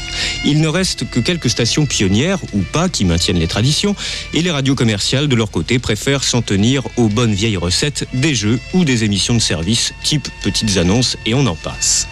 Il ne reste que quelques stations pionnières, ou pas, qui maintiennent les traditions, et les radios commerciales, de leur côté, préfèrent s'en tenir aux bonnes vieilles recettes des jeux ou des émissions de service, type petites annonces, et on en passe.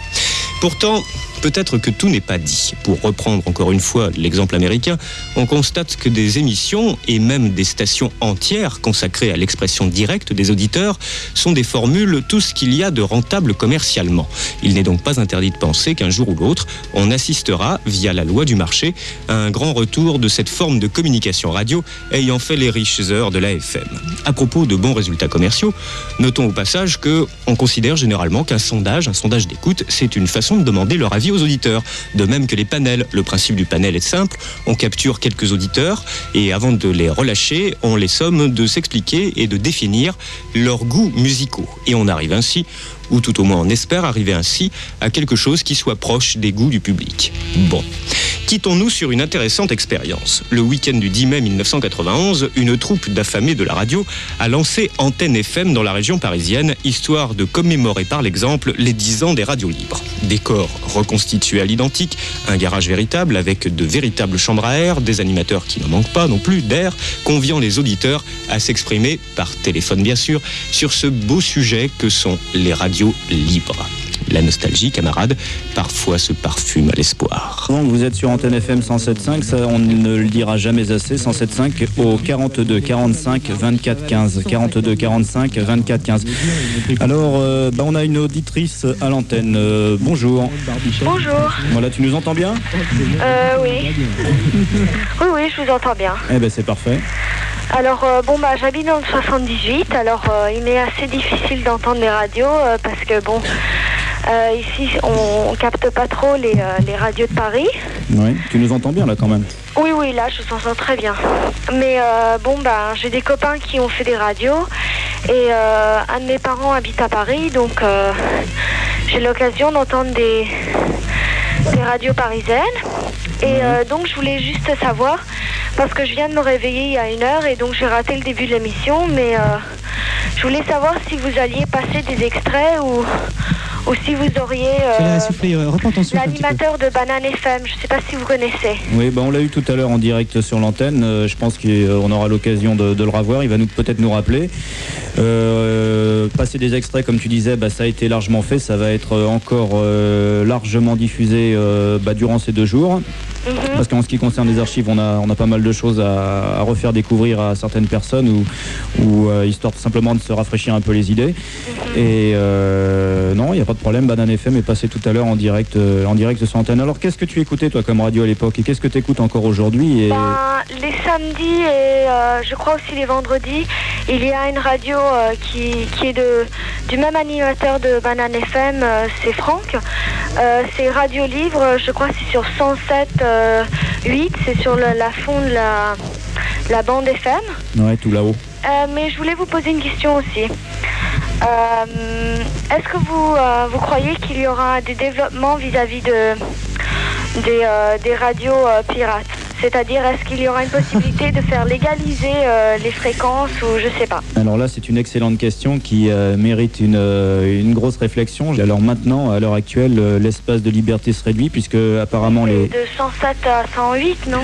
Pourtant, peut-être que tout n'est pas dit. Pour reprendre encore une fois l'exemple américain, on constate que des émissions et même des stations entières consacrées à l'expression directe des auditeurs sont des formules tout ce qu'il y a de rentable commercialement. Il n'est donc pas interdit de penser qu'un jour ou l'autre, on assistera, via la loi du marché, à un grand retour de cette forme de communication radio ayant fait les riches heures de la FM. À propos de bons résultats commerciaux, notons au passage que on considère généralement qu'un sondage, un sondage d'écoute, c'est une façon de demander leur avis aux auditeurs. De même que les panels. Le principe du panel est simple. On capture quelques auditeurs et avant de les relâcher, on les somme de s'expliquer et de définir leurs goûts musicaux. Et on arrive ainsi, ou tout au moins on espère arriver ainsi, à quelque chose qui soit proche des goûts du public. Bon. Quittons-nous sur une intéressante expérience. Le week-end du 10 mai 1991, une troupe d'affamés de la radio a lancé Antenne FM dans la région parisienne, histoire de commémorer par l'exemple les 10 ans des radios libres. Décor reconstitué à l'identique, un garage véritable avec de véritables chambres à air, des animateurs qui n'en manquent pas non plus d'air, conviant les auditeurs à s'exprimer, par téléphone bien sûr, sur ce beau sujet que sont les radios libres. La nostalgie, camarades, parfois se parfume à l'espoir. Vous êtes sur Antenne FM 107.5, ça on ne le dira jamais assez, 107.5 au 42 45 24 15. 42 45 24 15. Alors, euh, bah, on a une auditrice à l'antenne. Euh, bonjour. Bonjour. Voilà, tu nous entends bien? Euh, oui. Oui, oui, je vous entends bien. Eh ben c'est parfait. Alors, euh, bon, bah, j'habite dans le 78, alors euh, il m'est assez difficile d'entendre les radios euh, parce que, bon, euh, ici, on, on capte pas trop les, euh, les radios de Paris. Oui, tu nous entends bien là quand même. Oui, oui, là, je vous entends très bien. Mais euh, bon, bah, j'ai des copains qui ont fait des radios et un de mes parents habite à Paris, donc j'ai l'occasion d'entendre des, des radios parisiennes. Et euh, donc, je voulais juste savoir, parce que je viens de me réveiller il y a une heure et donc j'ai raté le début de l'émission, mais je voulais savoir si vous alliez passer des extraits ou, ou si vous auriez euh, l'animateur de Banane FM. Je ne sais pas si vous connaissez. Oui, bah, on l'a eu tout à l'heure en direct sur l'antenne. Euh, je pense qu'on aura l'occasion de, de le revoir. Il va nous peut-être nous rappeler. Euh, passer des extraits, comme tu disais, bah, ça a été largement fait. Ça va être euh, encore euh, largement diffusé euh, bah, durant ces deux jours. Parce qu'en ce qui concerne les archives, on a, on a pas mal de choses à, à refaire découvrir à certaines personnes ou, ou euh, histoire simplement de se rafraîchir un peu les idées. Et euh, non, il n'y a pas de problème. Banane FM est passé tout à l'heure en direct, euh, en direct sur antenne. Alors qu'est-ce que tu écoutais toi comme radio à l'époque? Et qu'est-ce que tu écoutes encore aujourd'hui? Et... Ben, les samedis et euh, je crois aussi les vendredis, il y a une radio qui, qui est de, du même animateur de Banane FM, c'est Franck. C'est Radio Livre, je crois que c'est sur 107 euh, 8, c'est sur le- la fond de la, la bande FM. Ouais, tout là-haut. Euh, mais je voulais vous poser une question aussi. Euh, Est-ce que vous, euh, vous croyez qu'il y aura des développements vis-à-vis de, des, euh, des radios euh, pirates? C'est-à-dire, est-ce qu'il y aura une possibilité de faire légaliser euh, les fréquences ou je sais pas Alors là, c'est une excellente question qui euh, mérite une, euh, une grosse réflexion. Alors maintenant, à l'heure actuelle, l'espace de liberté se réduit puisque apparemment les... De 107 à 108, non?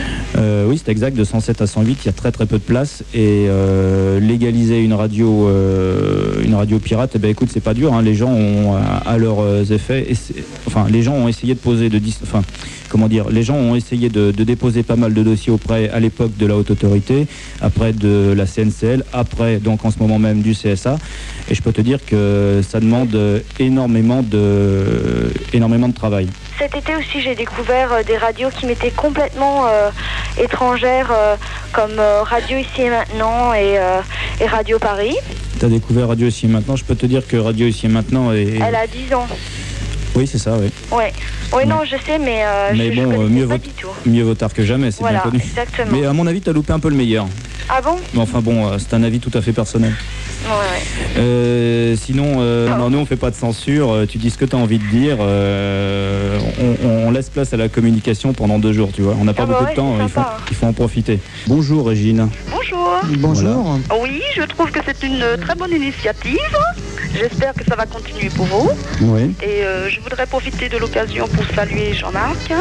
Oui, c'est exact, de 107 à 108, il y a très très peu de place et légaliser une radio, une radio pirate, eh ben écoute, c'est pas dur. hein. Les gens ont à, à leurs effets, essa- enfin les gens ont essayé de poser de, dis- enfin comment dire, les gens ont essayé de, de déposer pas mal de dossiers auprès à l'époque de la haute autorité, après de la CNCL, après donc en ce moment même du CSA, et je peux te dire que ça demande énormément de, énormément de travail. Cet été aussi, j'ai découvert euh, des radios qui m'étaient complètement euh, étrangères, euh, comme euh, Radio Ici et Maintenant et, et Radio Paris. Tu as découvert Radio Ici et Maintenant, je peux te dire que Radio Ici et Maintenant est... Elle a 10 ans. Oui, c'est ça, oui. Ouais. Oui, non, je sais, mais, euh, Mais je, bon, euh, mieux pas vaut, du tout. mieux vaut tard que jamais, c'est Voilà, bien connu. exactement. Mais à mon avis, tu as loupé un peu le meilleur. Ah bon? Mais enfin bon, euh, c'est un avis tout à fait personnel. Ouais, ouais. Euh, sinon, euh, non, nous on fait pas de censure, euh, tu dis ce que tu as envie de dire, euh, on, on laisse place à la communication pendant deux jours, tu vois. On n'a pas Ah bah beaucoup ouais, de temps, faut, il faut en profiter. Bonjour Régine. Bonjour. Bonjour. Oui, je trouve que c'est une très bonne initiative. J'espère que ça va continuer pour vous. Oui. Et euh, je voudrais profiter de l'occasion pour saluer Jean-Marc,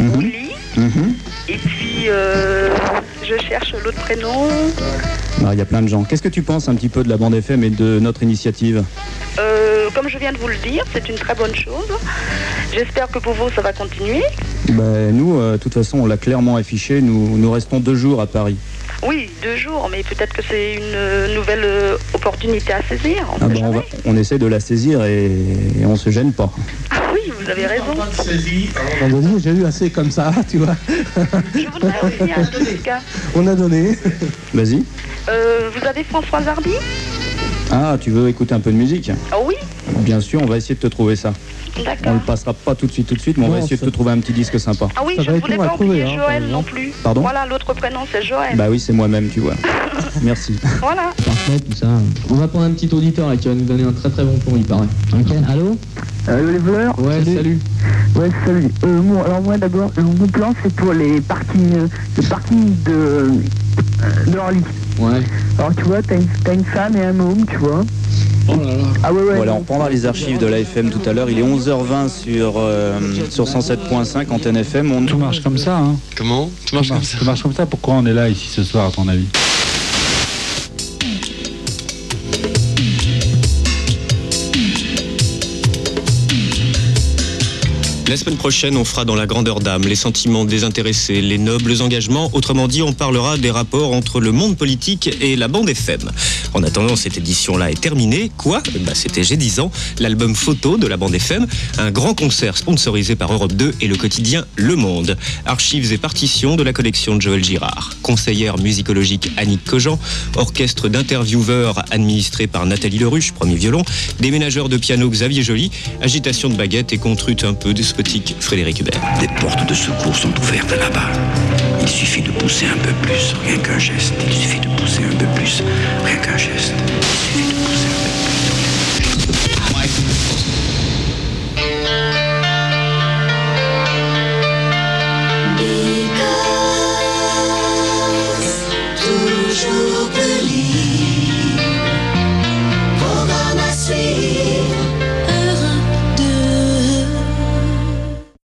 Mhm. Willy, Mhm. et puis euh, je cherche l'autre prénom. Ah, Il y a plein de gens. Qu'est-ce que tu penses un petit peu de la bande FM et de notre initiative Euh, comme je viens de vous le dire, c'est une très bonne chose. J'espère que pour vous, ça va continuer. Ben, Nous, de toute façon, on l'a clairement affiché, nous, nous restons deux jours à Paris. Oui, deux jours, mais peut-être que c'est une euh, nouvelle euh, opportunité à saisir. on Ah ben, on, va- on essaie de la saisir et, et on se gêne pas. Ah oui, vous avez raison. Vendredi, j'ai eu assez comme ça, <laughs> tu vois. Je voudrais aussi un <laughs> truc. On a donné. Vas-y. Euh, vous avez Françoise Hardy? Ah, tu veux écouter un peu de musique? Ah oui, Bien sûr, on va essayer de te trouver ça. On le passera pas tout de suite, tout de suite, mais on va essayer de te trouver un petit disque sympa. Ah oui, Ça je va ne voulais pas trouver, oublier hein, Joël non plus. Pardon? Voilà, l'autre prénom c'est Joël. Bah oui, c'est moi-même, tu vois. <laughs> Merci. Voilà. Parfait, tout ça. On va prendre un petit auditeur là qui va nous donner un très très bon plan, il paraît. Ok, allô? Allô les voleurs? Ouais, salut. Ouais, salut. Euh, bon, alors moi d'abord, euh, mon plan c'est pour les parkings, euh, les parkings de, euh, de Orly. Ouais. Alors tu vois, t'as une, t'as une femme et un homme, tu vois. Oh là là. Ah ouais, ouais. Voilà, on prendra les archives de l'AFM tout à l'heure. Il est 11h20 sur, euh, sur 107.5 antenne FM. On... Tout marche comme ça, hein Comment Tout marche comme ça Tout marche comme ça. Pourquoi on est là ici ce soir, à ton avis La semaine prochaine, on fera dans la grandeur d'âme les sentiments désintéressés, les nobles engagements. Autrement dit, on parlera des rapports entre le monde politique et la bande FM. En attendant, cette édition-là est terminée. Quoi? Bah, C'était J'ai 10 ans, l'album photo de la bande FM, un grand concert sponsorisé par Europe 2 et le quotidien Le Monde. Archives et partitions de la collection de Joël Girard. Conseillère musicologique Annick Cogent, orchestre d'intervieweurs administré par Nathalie Leruche, premier violon, déménageur de piano Xavier Joly, agitation de baguette et contrute un peu despotique Frédéric Hubert. Des portes de secours sont ouvertes là-bas. Il suffit de pousser un peu plus, rien qu'un geste. Il suffit de pousser un peu plus, rien qu'un geste.